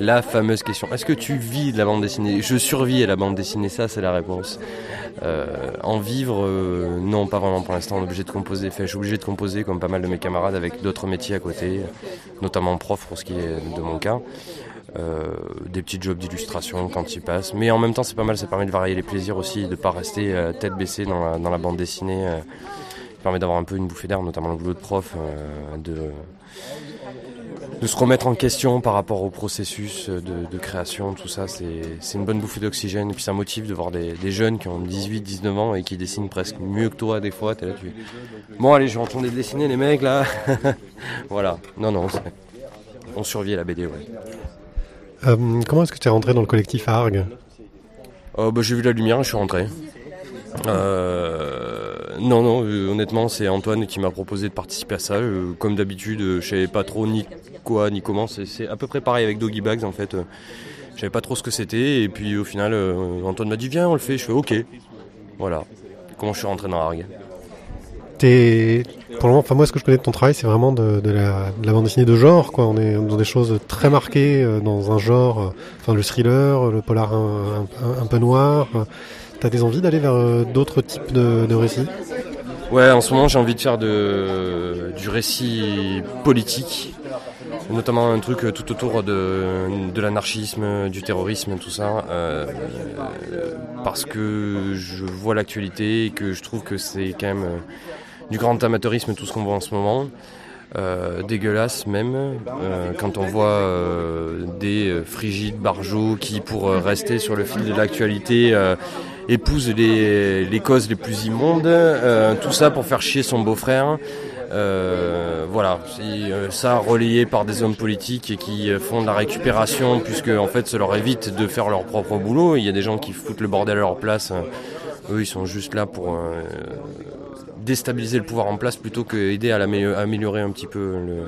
La fameuse question. Est-ce que tu vis de la bande dessinée? Je survis à la bande dessinée, ça c'est la réponse. Euh, en vivre, euh, non, pas vraiment pour l'instant. Obligé de composer. Je suis obligé de composer comme pas mal de mes camarades avec d'autres métiers à côté, notamment prof pour ce qui est de mon cas. Euh, des petits jobs d'illustration quand ils passent. Mais en même temps, c'est pas mal, ça permet de varier les plaisirs aussi, de pas rester tête baissée dans la, bande dessinée. Ça permet d'avoir un peu une bouffée d'air, notamment le boulot de prof, de se remettre en question par rapport au processus de, de création, tout ça. C'est une bonne bouffée d'oxygène. Et puis ça motive de voir des, des, jeunes qui ont 18, 19 ans et qui dessinent presque mieux que toi des fois. Es là, tu... Bon, allez, je vais retourner dessiner les mecs là. voilà. Non, non, on survit à la BD, ouais. Euh, comment est-ce que tu es rentré dans le collectif Arg euh, bah, J'ai vu la lumière je suis rentré. Euh, non, non, honnêtement, c'est Antoine qui m'a proposé de participer à ça. comme d'habitude, je savais pas trop ni quoi ni comment. C'est à peu près pareil avec Doggy Bags en fait. Je savais pas trop ce que c'était et puis au final, Antoine m'a dit viens, on le fait. Je fais ok. Voilà. Comment je suis rentré dans Arg pour le moment, enfin moi, ce que je connais de ton travail, c'est vraiment de, la, bande dessinée de genre. On est dans des choses très marquées euh, dans un genre, euh, enfin le thriller, le polar un, peu noir. T'as des envies d'aller vers euh, d'autres types de, récits? Ouais, en ce moment, j'ai envie de faire du récit politique, notamment un truc tout autour de, l'anarchisme, du terrorisme, tout ça, parce que je vois l'actualité et que je trouve que c'est quand même du grand amateurisme, tout ce qu'on voit en ce moment. Euh, dégueulasse même euh, quand on voit euh, des frigides barjots qui pour rester sur le fil de l'actualité épousent les, les, causes les plus immondes tout ça pour faire chier son beau-frère. Voilà. Ça relayé par des hommes politiques qui font de la récupération puisque en fait ça leur évite de faire leur propre boulot. Il y a des gens qui foutent le bordel à leur place. Eux ils sont juste là pour déstabiliser le pouvoir en place plutôt qu'aider à, améliorer un petit peu le,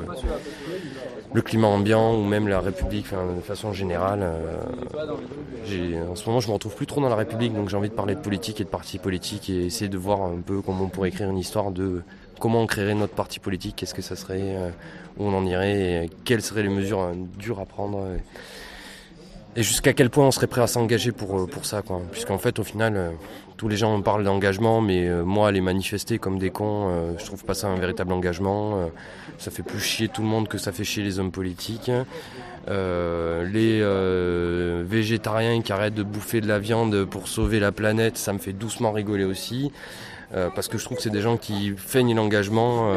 climat ambiant ou même la République de façon générale. Euh, en ce moment, je me retrouve plus trop dans la République, donc j'ai envie de parler de politique et de parti politique et essayer de voir un peu comment on pourrait écrire une histoire de comment on créerait notre parti politique, qu'est-ce que ça serait, euh, où on en irait, quelles seraient les mesures euh, dures à prendre. Et jusqu'à quel point on serait prêt à s'engager pour, pour ça, quoi. Puisqu'en fait, au final, tous les gens parlent d'engagement, mais euh, moi, les manifester comme des cons, euh, je trouve pas ça un véritable engagement. Euh, ça fait plus chier tout le monde que ça fait chier les hommes politiques. les végétariens qui arrêtent de bouffer de la viande pour sauver la planète, ça me fait doucement rigoler aussi. parce que je trouve que c'est des gens qui feignent l'engagement,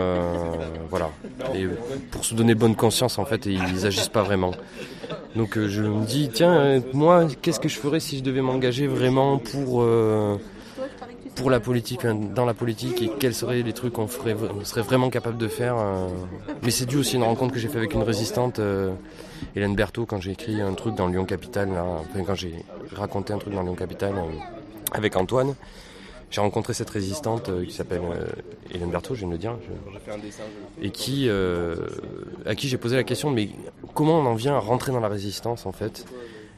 voilà, et pour se donner bonne conscience en fait, et ils agissent pas vraiment. Donc je me dis, tiens, moi, qu'est-ce que je ferais si je devais m'engager vraiment pour pour la politique, dans la politique, et quels seraient les trucs qu'on serait vraiment capable de faire. Euh. Mais c'est dû aussi à une rencontre que j'ai fait avec une résistante, euh, Hélène Berthaud, quand j'ai écrit un truc dans Lyon Capital, quand j'ai raconté un truc dans Lyon Capital euh, avec Antoine. J'ai rencontré cette résistante qui s'appelle Hélène Berthaud, je viens de le dire, et qui, à qui j'ai posé la question, mais comment on en vient à rentrer dans la résistance en fait?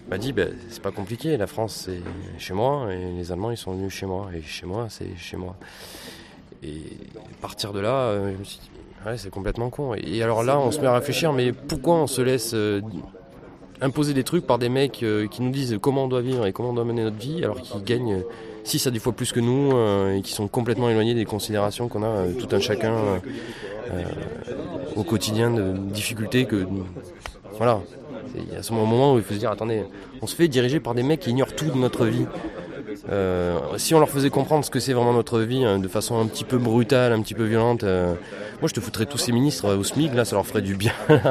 M'a dit ben, c'est pas compliqué, la France c'est chez moi et les Allemands ils sont venus chez moi et chez moi c'est chez moi. Et à partir de là, euh, je me suis dit ouais, c'est complètement con. Et alors là on se met à réfléchir mais pourquoi on se laisse euh, imposer des trucs par des mecs euh, qui nous disent comment on doit vivre et comment on doit mener notre vie alors qu'ils gagnent 6 à 10 fois plus que nous et qui sont complètement éloignés des considérations qu'on a tout un chacun au quotidien de difficultés que voilà il y a ce moment où il faut se dire attendez, on se fait diriger par des mecs qui ignorent tout de notre vie. Euh, si on leur faisait comprendre ce que c'est vraiment notre vie hein, de façon un petit peu brutale, un petit peu violente, euh, moi je te foutrais tous ces ministres au SMIC, là ça leur ferait du bien.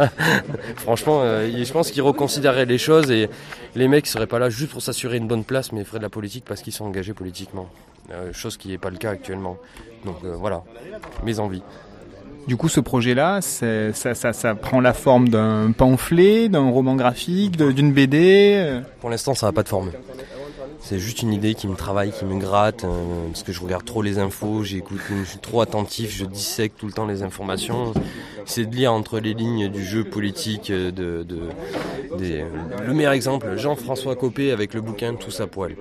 Franchement, euh, je pense qu'ils reconsidéreraient les choses et les mecs seraient pas là juste pour s'assurer une bonne place, mais feraient de la politique parce qu'ils sont engagés politiquement. chose qui n'est pas le cas actuellement. Donc voilà, mes envies. Du coup, ce projet-là, ça, ça, ça, prend la forme d'un pamphlet, d'un roman graphique, d'une BD euh Pour l'instant, ça n'a pas de forme. C'est juste une idée qui me travaille, qui me gratte, euh, parce que je regarde trop les infos, j'écoute, je suis trop attentif, je dissèque tout le temps les informations. C'est de lire entre les lignes du jeu politique. Euh, de, de, le meilleur exemple, Jean-François Copé avec le bouquin Tous à poil.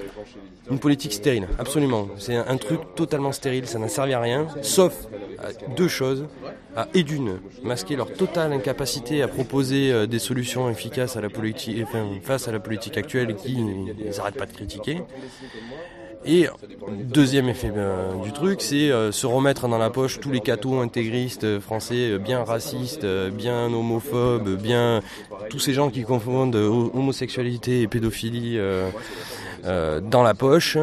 Une politique stérile, absolument. C'est un, truc totalement stérile, ça n'a servi à rien, sauf à deux choses. À et d'une, masquer leur totale incapacité à proposer euh, des solutions efficaces à la politique, face à la politique actuelle qui n'arrêtent pas de critiquer. Et deuxième effet euh, du truc, c'est euh, se remettre dans la poche tous les cathos intégristes français, bien racistes, bien homophobes, bien tous ces gens qui confondent homosexualité et pédophilie. dans la poche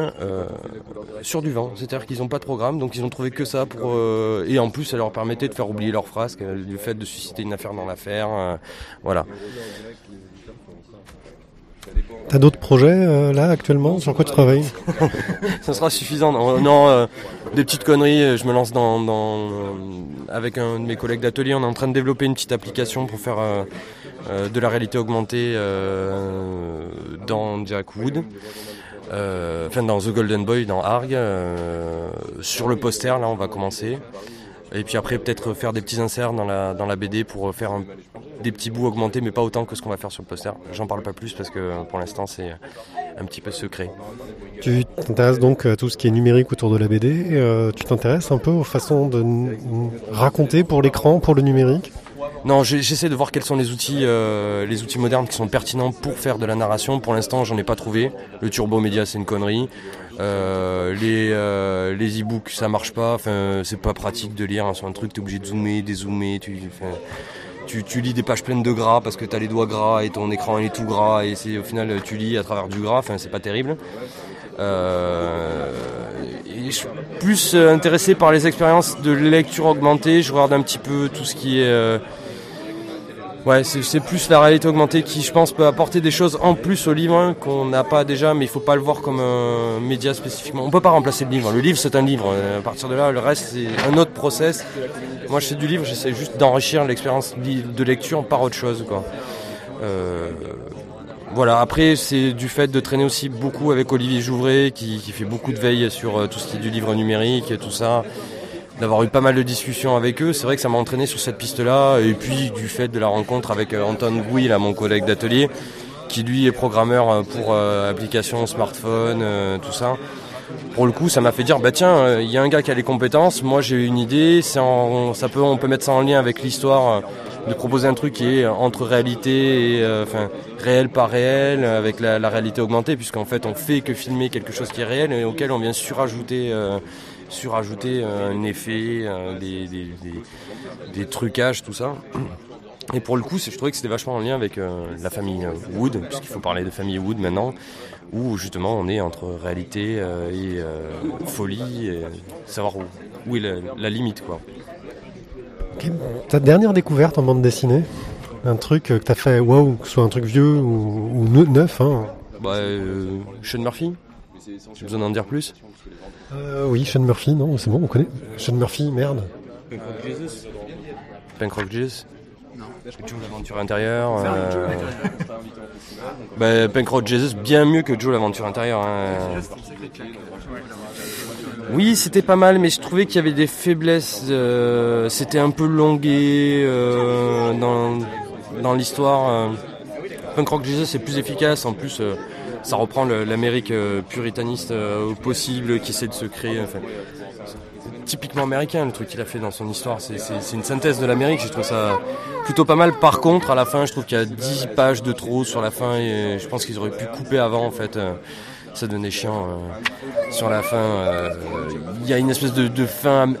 sur du vent. C'est-à-dire qu'ils n'ont pas de programme, donc ils ont trouvé que ça pour et en plus ça leur permettait de faire oublier leur frasque, le fait de susciter une affaire dans l'affaire, voilà. T'as d'autres projets euh, là actuellement? Sur quoi tu travailles? Ça sera suffisant. Non, euh, des petites conneries. Euh, je me lance dans, avec un de mes collègues d'atelier. On est en train de développer une petite application pour faire de la réalité augmentée dans Jack Wood. enfin dans The Golden Boy dans Arg sur le poster là on va commencer et puis après peut-être faire des petits inserts dans la, dans la BD pour faire des petits bouts augmentés, mais pas autant que ce qu'on va faire sur le poster. J'en parle pas plus parce que pour l'instant c'est un petit peu secret. Tu t'intéresses donc à tout ce qui est numérique autour de la BD. Euh, tu t'intéresses un peu aux façons de raconter pour l'écran, pour le numérique? Non, j'essaie de voir quels sont les outils, euh, les outils modernes qui sont pertinents pour faire de la narration. Pour l'instant, j'en ai pas trouvé. Le turbo média, c'est une connerie. Euh, les euh, les e-books ça marche pas, enfin c'est pas pratique de lire hein, sur un truc, t'es obligé de zoomer, dézoomer, tu, tu, tu, lis des pages pleines de gras parce que t'as les doigts gras et ton écran est tout gras et c'est au final tu lis à travers du gras, enfin c'est pas terrible. Euh, je suis plus intéressé par les expériences de lecture augmentée, je regarde un petit peu tout ce qui est Ouais, c'est plus la réalité augmentée qui, je pense, peut apporter des choses en plus au livre hein, qu'on n'a pas déjà, mais il faut pas le voir comme un média spécifiquement. On peut pas remplacer le livre. Le livre, c'est un livre. Euh, à partir de là, le reste, c'est un autre process. Moi, je fais du livre, j'essaie juste d'enrichir l'expérience de lecture par autre chose, quoi. Euh, voilà, après c'est du fait de traîner aussi beaucoup avec Olivier Jouvray qui, qui fait beaucoup de veille sur euh, tout ce qui est du livre numérique et tout ça d'avoir eu pas mal de discussions avec eux. C'est vrai que ça m'a entraîné sur cette piste-là. Et puis du fait de la rencontre avec euh, Anton Gouy, mon collègue d'atelier, qui lui est programmeur euh, pour euh, applications smartphone, tout ça. Pour le coup, ça m'a fait dire, bah tiens, il y a un gars qui a les compétences, moi j'ai une idée, ça peut, on peut mettre ça en lien avec l'histoire, de proposer un truc qui est entre réalité et enfin réel par réel, avec la, la réalité augmentée, puisqu'en fait on fait que filmer quelque chose qui est réel et auquel on vient surajouter surajouter euh, un effet, euh, des, des, trucages, tout ça. Et pour le coup, je trouvais que c'était vachement en lien avec euh, la famille Wood, puisqu'il faut parler de famille Wood maintenant, où justement on est entre réalité et folie, et savoir où, est la, limite. quoi. Ta dernière découverte en bande dessinée Un truc que t'as fait waouh, que ce soit un truc vieux ou, neuf hein bah, Sean Murphy J'ai besoin d'en dire plus euh, oui, Sean Murphy, non, c'est bon, on connaît. Sean Murphy, merde. Punk Rock Jesus Punk Rock Jesus Non. Joe l'aventure intérieure. Euh... bah, Punk Rock Jesus, bien mieux que Joe l'aventure intérieure. Hein. Oui, c'était pas mal, mais je trouvais qu'il y avait des faiblesses. Euh, c'était un peu longué euh, dans, dans l'histoire. Euh. Punk Rock Jesus est plus efficace, en plus ça reprend l'Amérique euh, puritaniste euh, au possible qui essaie de se créer. Typiquement américain le truc qu'il a fait dans son histoire. C'est une synthèse de l'Amérique. Je trouve ça plutôt pas mal. Par contre, à la fin, je trouve qu'il y a 10 pages de trop sur la fin et je pense qu'ils auraient pu couper avant en fait. Euh, ça donnait chiant sur la fin. Il y a une espèce de, fin,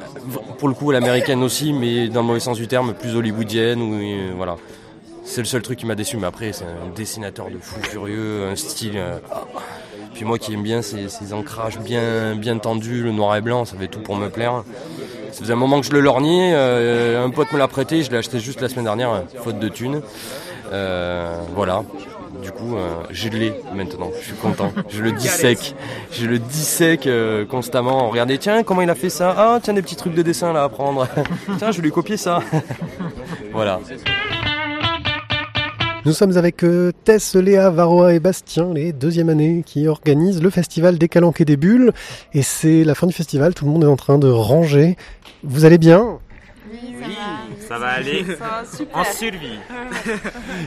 pour le coup, l'américaine aussi, mais dans le mauvais sens du terme, plus hollywoodienne. Ou, voilà. C'est le seul truc qui m'a déçu, mais après, c'est un dessinateur de fou furieux, un style. Euh, puis moi qui aime bien ces, ancrages bien, bien tendus, le noir et blanc, ça fait tout pour me plaire. Ça faisait un moment que je le lorgnais, euh, un pote me l'a prêté, je l'ai acheté juste la semaine dernière, faute de thunes. Euh, voilà. Du coup, j'ai je l'ai maintenant, je suis content. Je le dissèque. Je le dissèque constamment. Regardez, tiens, comment il a fait ça? Ah, tiens, des petits trucs de dessin là à prendre. tiens, je vais lui copier ça. voilà. Nous sommes avec euh, Tess, Léa, Varroa et Bastien, les deuxième année qui organisent le festival des Calanques et des Bulles. Et c'est la fin du festival, tout le monde est en train de ranger. Vous allez bien? Oui, ça, va. aller. En survie.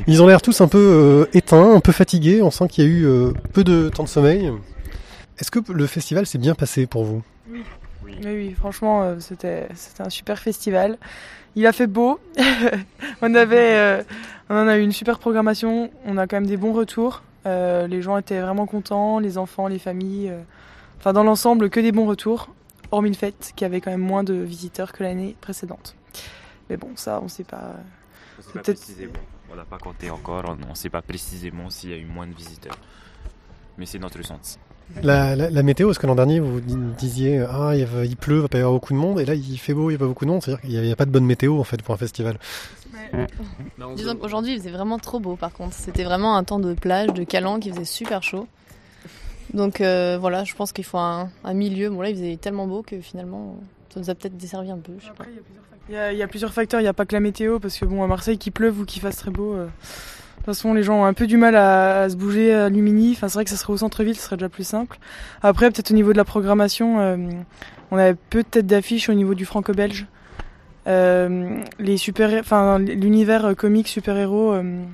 Ils ont l'air tous un peu euh, éteints, un peu fatigués. On sent qu'il y a eu euh, peu de temps de sommeil. Est-ce que le festival s'est bien passé pour vous? Oui. oui. franchement, c'était un super festival. Il a fait beau. on avait on en a eu une super programmation, on a quand même des bons retours. Euh, les gens étaient vraiment contents, les enfants, les familles. Euh, enfin dans l'ensemble, que des bons retours, hormis le fait qu'il y avait quand même moins de visiteurs que l'année précédente. Mais bon, ça, on sait pas. On sait pas précisément. On n'a pas compté encore. On ne sait pas précisément s'il y a eu moins de visiteurs. Mais c'est notre ressenti. La, la, la, météo, parce que l'an dernier, vous disiez ah, il, va, il pleut, il va pas y avoir beaucoup de monde, et là il fait beau, il n'y a pas beaucoup de monde, c'est-à-dire qu'il n'y a, pas de bonne météo en fait pour un festival. Ouais. Disons qu'aujourd'hui il faisait vraiment trop beau par contre, c'était vraiment un temps de plage, de calanque, il faisait super chaud. Donc euh, voilà, je pense qu'il faut un, un, milieu. Bon là il faisait tellement beau que finalement ça nous a peut-être desservi un peu. Je sais Après, il y, y, a plusieurs facteurs, il n'y a pas que la météo, parce que bon à Marseille qu'il pleuve ou qu'il fasse très beau. Euh... De toute façon, les gens ont un peu du mal à, se bouger à Lumini. Enfin, c'est vrai que ça serait au centre-ville, ce serait déjà plus simple. Après, peut-être au niveau de la programmation, euh, on avait peu de têtes d'affiche au niveau du franco-belge. Euh, les super, enfin, l'univers comique super-héros, euh,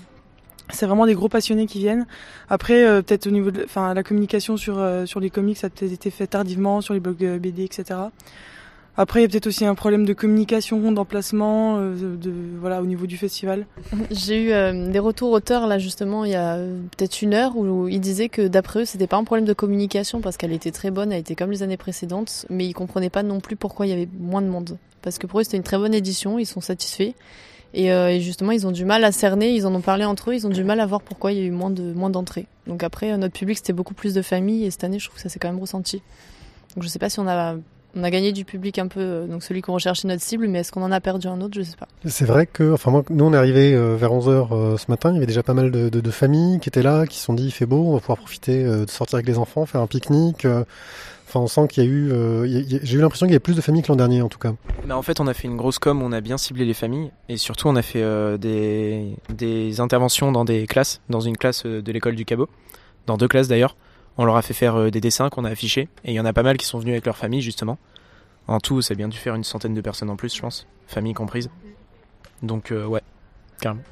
c'est vraiment des gros passionnés qui viennent. Après, euh, peut-être au niveau de, enfin, la communication sur sur les comics, ça a peut-être été fait tardivement sur les blogs BD, etc. Après, il y a peut-être aussi un problème de communication, d'emplacement, euh, de, de, voilà, au niveau du festival. J'ai eu euh, des retours auteurs là justement il y a euh, peut-être une heure où ils disaient que d'après eux c'était pas un problème de communication parce qu'elle était très bonne, elle était comme les années précédentes, mais ils comprenaient pas non plus pourquoi il y avait moins de monde. Parce que pour eux c'était une très bonne édition, ils sont satisfaits. Et, et, justement, ils ont du mal à cerner, ils en ont parlé entre eux, ils ont du mal à voir pourquoi il y a eu moins de moins d'entrées. Donc après, notre public c'était beaucoup plus de familles et cette année, je trouve que ça s'est quand même ressenti. Donc je sais pas si on a on a gagné du public un peu, donc celui qu'on recherchait notre cible, mais est-ce qu'on en a perdu un autre? Je sais pas. C'est vrai que, enfin moi, nous on est arrivé vers 11h ce matin, il y avait déjà pas mal de, de, de, familles qui étaient là, qui se sont dit il fait beau, on va pouvoir profiter de sortir avec les enfants, faire un pique-nique. Enfin, on sent qu'il y a eu, euh, j'ai eu l'impression qu'il y avait plus de familles que l'an dernier en tout cas. Mais en fait, on a fait une grosse com, on a bien ciblé les familles et surtout on a fait euh, des, des interventions dans des classes, dans une classe de l'école du Cabot, dans deux classes d'ailleurs. On leur a fait faire des dessins qu'on a affichés et il y en a pas mal qui sont venus avec leur famille justement. En tout, ça a bien dû faire une centaine de personnes en plus, je pense, famille comprise. Donc euh, ouais, carrément.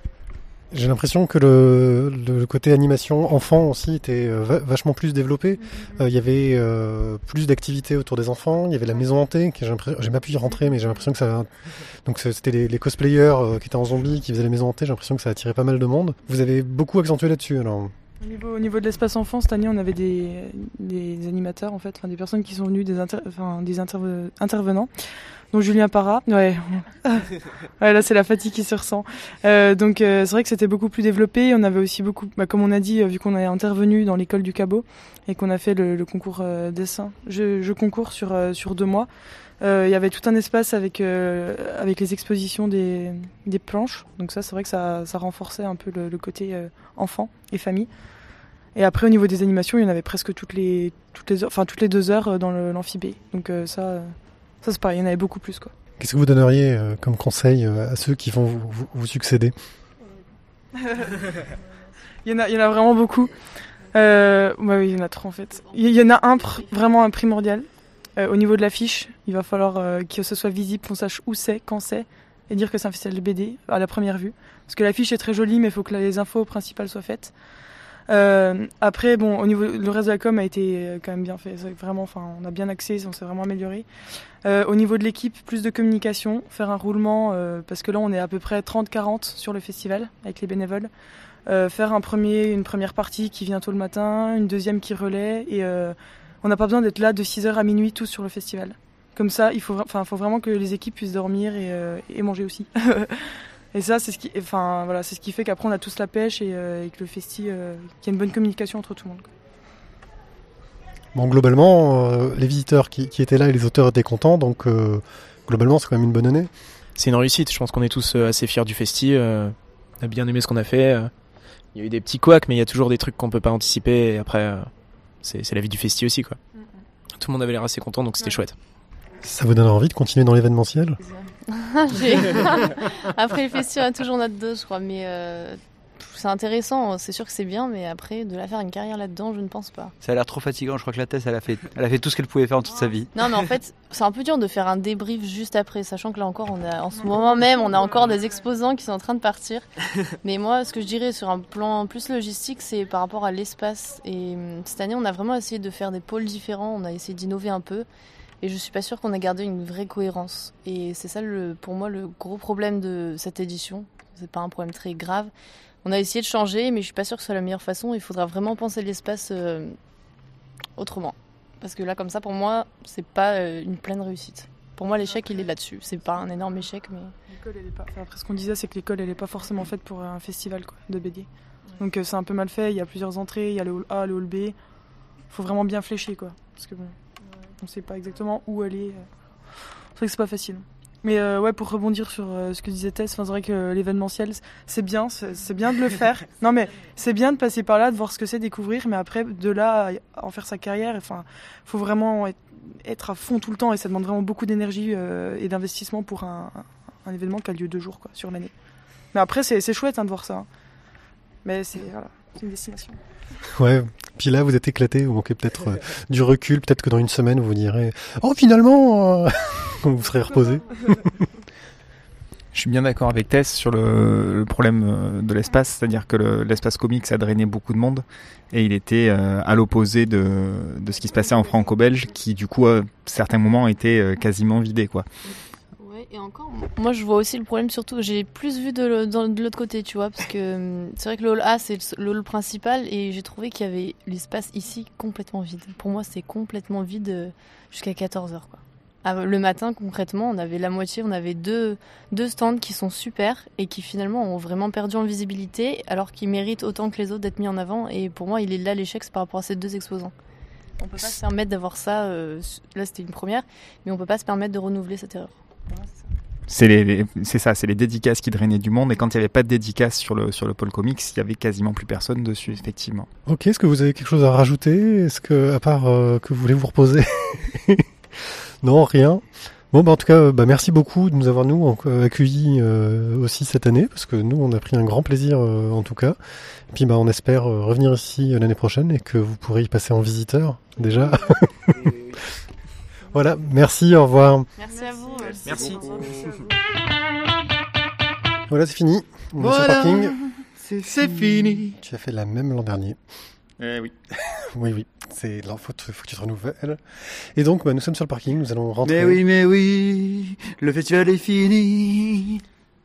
J'ai l'impression que le, le, côté animation enfant aussi était vachement plus développé. Euh, il y avait euh, plus d'activités autour des enfants. Il y avait la maison hantée. J'ai pas pu y rentrer, mais j'ai l'impression que ça. Donc c'était les, les, cosplayers euh, qui étaient en zombie, qui faisaient la maison hantée. J'ai l'impression que ça attirait pas mal de monde. Vous avez beaucoup accentué là-dessus alors. Au niveau, au niveau de l'espace enfant, cette année, on avait des, des animateurs, en fait, enfin, des personnes qui sont venues, des, inter, enfin, des interve intervenants, dont Julien Parra. Ouais, ouais là, c'est la fatigue qui se ressent. Euh, donc, euh, c'est vrai que c'était beaucoup plus développé. On avait aussi beaucoup, bah, comme on a dit, vu qu'on est intervenu dans l'école du Cabot et qu'on a fait le, le concours euh, dessin, je, je concours sur, sur deux mois. Euh, il y avait tout un espace avec euh, avec les expositions des, des planches. Donc ça, c'est vrai que ça, ça renforçait un peu le, le côté euh, enfant et famille. Et après, au niveau des animations, il y en avait presque toutes les toutes les heures, enfin toutes les deux heures dans l'amphibé. Donc ça, ça c'est pareil, il y en avait beaucoup plus quoi. Qu'est-ce que vous donneriez comme conseil à ceux qui vont vous, vous, vous succéder? Il y en a, il y en a vraiment beaucoup. Euh, bah oui, il y en a trop en fait. Il y en a un pr vraiment un primordial, euh, au niveau de l'affiche, il va falloir euh, que ce soit visible, qu'on sache où c'est, quand c'est, et dire que c'est un festival de BD à la première vue. Parce que l'affiche est très jolie, mais il faut que les infos principales soient faites. Euh, après, bon, le reste de la com a été quand même bien fait. Vraiment, enfin, on a bien accès, on s'est vraiment amélioré. Au niveau de l'équipe, plus de communication, faire un roulement, parce que là, on est à peu près 30-40 sur le festival avec les bénévoles. Faire un premier, une première partie qui vient tôt le matin, une deuxième qui relaie, on n'a pas besoin d'être là de 6h à minuit tous sur le festival. Comme ça, il faut, enfin, faut vraiment que les équipes puissent dormir et, euh, et manger aussi. et ça, c'est ce qui, enfin, voilà, c'est ce qui fait qu'après on a tous la pêche et, euh, et que le festi, euh, qu'il y a une bonne communication entre tout le monde. Bon, globalement, euh, les visiteurs qui, qui, étaient là et les auteurs étaient contents, donc euh, globalement, c'est quand même une bonne année. C'est une réussite. Je pense qu'on est tous assez fiers du festi. on a bien aimé ce qu'on a fait. Il y a eu des petits couacs, mais il y a toujours des trucs qu'on peut pas anticiper. Et après c'est la vie du festi aussi quoi. Mm -hmm. Tout le monde avait l'air assez content donc c'était ouais. chouette. Ça vous donne envie de continuer dans l'événementiel? Après le festival, on a toujours notre dose, je crois, mais euh, c'est intéressant. C'est sûr que c'est bien, mais après, de la faire une carrière là-dedans, je ne pense pas. Ça a l'air trop fatigant. Je crois que la thèse, elle a fait, elle a fait tout ce qu'elle pouvait faire en toute sa vie. Non, mais en fait, c'est un peu dur de faire un débrief juste après, sachant que là encore, on a, en ce moment même, on a encore des exposants qui sont en train de partir. Mais moi, ce que je dirais sur un plan plus logistique, c'est par rapport à l'espace. Et cette année, on a vraiment essayé de faire des pôles différents. On a essayé d'innover un peu. Et je suis pas sûre qu'on ait gardé une vraie cohérence. Et c'est ça, le, pour moi, le gros problème de cette édition. C'est pas un problème très grave. On a essayé de changer, mais je suis pas sûre que ce soit la meilleure façon. Il faudra vraiment penser l'espace euh, autrement. Parce que là, comme ça, pour moi, c'est pas euh, une pleine réussite. Pour moi, l'échec, il est là-dessus. C'est pas un énorme échec, mais. L'école, elle est pas. Enfin, après, ce qu'on disait, c'est que l'école, elle est pas forcément faite pour un festival quoi, de BD. Donc euh, c'est un peu mal fait. Il y a plusieurs entrées. Il y a le hall A, le hall B. Faut vraiment bien flécher, quoi. Parce que bon, on sait pas exactement où aller. C'est vrai que c'est pas facile. Mais euh, ouais, pour rebondir sur euh, ce que disait Tess, c'est vrai que l'événementiel, c'est bien, c'est bien de le faire. non, mais c'est bien de passer par là, de voir ce que c'est, découvrir, mais après, de là à en faire sa carrière, enfin, faut vraiment être, être à fond tout le temps et ça demande vraiment beaucoup d'énergie euh, et d'investissement pour un, un événement qui a lieu deux jours quoi, sur l'année. Mais après, c'est chouette hein, de voir ça. hein. Mais c'est voilà, c'est une destination. Ouais. Puis là, vous êtes éclaté, vous manquez peut-être euh, du recul, peut-être que dans une semaine, vous direz Oh, finalement, euh, vous serez reposé. Je suis bien d'accord avec Tess sur le, le problème euh, de l'espace, c'est-à-dire que le- l'espace comics a drainé beaucoup de monde et il était à l'opposé de, ce qui se passait en franco-belge qui du coup à certains moments était quasiment vidé quoi. Et encore, moi je vois aussi le problème surtout, j'ai plus vu de, l'autre côté, tu vois, parce que hum, c'est vrai que le hall A c'est le, hall principal et j'ai trouvé qu'il y avait l'espace ici complètement vide. Pour moi c'est complètement vide euh, jusqu'à 14h quoi. Ah, le matin concrètement on avait la moitié, on avait deux, deux stands qui sont super et qui finalement ont vraiment perdu en visibilité alors qu'ils méritent autant que les autres d'être mis en avant et pour moi il est là l'échec par rapport à ces deux exposants. On peut pas se permettre d'avoir ça, euh, là c'était une première, mais on peut pas se permettre de renouveler cette erreur. C'est les, les- c'est ça, c'est les dédicaces qui drainaient du monde et quand il n'y avait pas de dédicaces sur le sur le pôle comics, il y avait quasiment plus personne dessus effectivement. Ok, est-ce que vous avez quelque chose à rajouter? Est-ce que, à part euh, que vous voulez vous reposer? Non, rien. Bon, bah, en tout cas, bah, merci beaucoup de nous avoir nous euh, accueillis euh, aussi cette année, parce que nous, on a pris un grand plaisir euh, en tout cas. Et puis, bah, on espère euh, revenir ici euh, l'année prochaine et que vous pourrez y passer en visiteur déjà. voilà, merci, au revoir. Merci à vous. Merci. Voilà, c'est fini. On est sur le Voilà. parking. C'est fini. Tu as fait la même l'an dernier. Eh oui. oui, oui, c'est là, faut, faut que tu te renouvelles. Et donc, bah, nous sommes sur le parking, nous allons rentrer. Mais oui, mais oui, le festival est fini.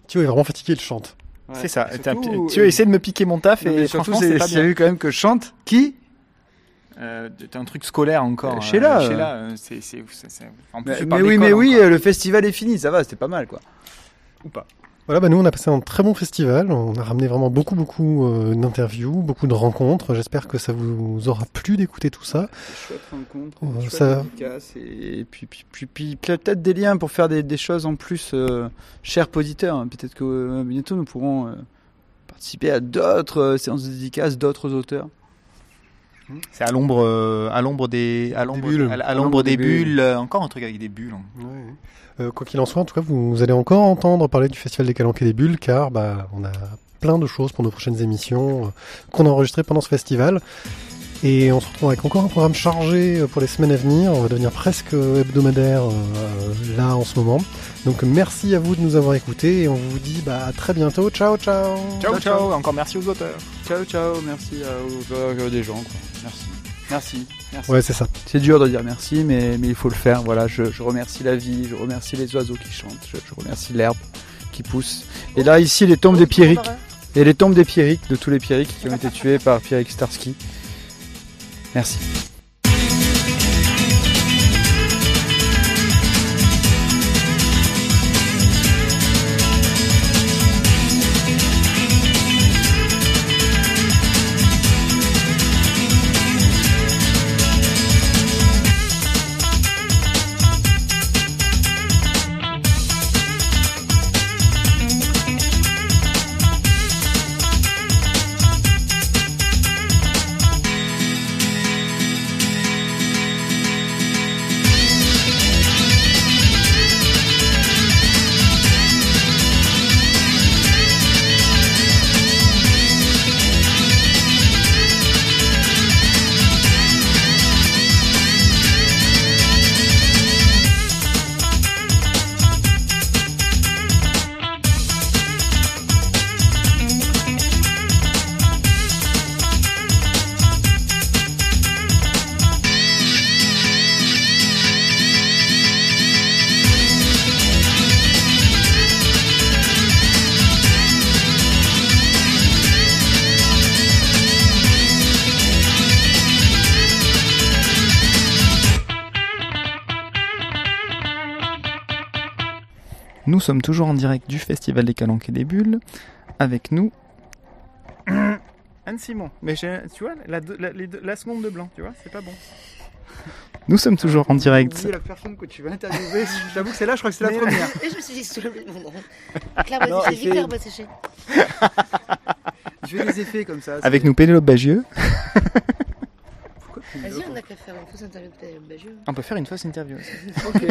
Thio est vraiment fatigué, il chante. C'est ça. Surtout, Tu as essayé de me piquer mon taf Non, et surtout, c'est pas bien. eu quand même que je chante. Qui? Euh, T'as un truc scolaire encore. Euh, Sheila, euh, euh. Sheila, euh, c'est c'est c'est- c'est- en plus, Mais, oui, mais oui, encore. le festival est fini, ça va, c'était pas mal quoi. Ou pas. Voilà, bah nous on a passé un très bon festival, on a ramené vraiment beaucoup beaucoup euh, d'interviews, beaucoup de rencontres, j'espère que ça vous aura plu d'écouter tout ça. Chouette rencontre, Euh, chouette ça- et puis, puis, puis, puis, peut-être des liens pour faire des, des choses en plus, euh, chers auditeurs. Peut-être que euh, bientôt nous pourrons euh, participer à d'autres euh, séances de dédicaces, d'autres auteurs. C'est à l'ombre, euh, à l'ombre des, à l'ombre, bulles. à, à l'ombre des bulles. euh, Encore un truc avec des bulles. hein. Euh, quoi qu'il en soit, en tout cas, vous, allez encore entendre parler du Festival des Calanques et des Bulles, car bah, on a plein de choses pour nos prochaines émissions euh, qu'on a enregistrées pendant ce festival. Et on se retrouve avec encore un programme chargé euh, pour les semaines à venir. On va devenir presque euh, hebdomadaire euh, là en ce moment. Donc merci à vous de nous avoir écoutés et on vous dit bah, à très bientôt. Ciao, ciao Ciao, ciao. Encore merci aux auteurs. Ciao, ciao, merci à- aux auteurs des gens. Quoi. Merci. Merci. merci. Ouais, c'est ça. C'est dur de dire merci, mais, mais il faut le faire. Voilà, je, je remercie la vie, je remercie les oiseaux qui chantent, je, je remercie l'herbe qui pousse. Et là, ici, les tombes des Pierrick. Et les tombes des Pierrick, de tous les Pierrick qui ont été tués par Pierrick Starsky. Merci. Nous sommes toujours en direct du Festival des Calanques et des Bulles. Avec nous, Anne Simon. Mais j'ai- tu vois, la, la- les deux- la seconde de blanc, tu vois, c'est pas bon. Nous sommes toujours en direct. Oublier la personne que tu vas interviewer. J'avoue que c'est là, je crois que c'est la première. Et je me suis dit, non. Claire fait- Claire sécher. Je fais des effets comme ça. Avec c'est- nous Pénélope Bagieux. Vas-y, on a qu'à faire une fausse interview de Pénélope Bagieux. On peut faire une fausse interview aussi. Ok.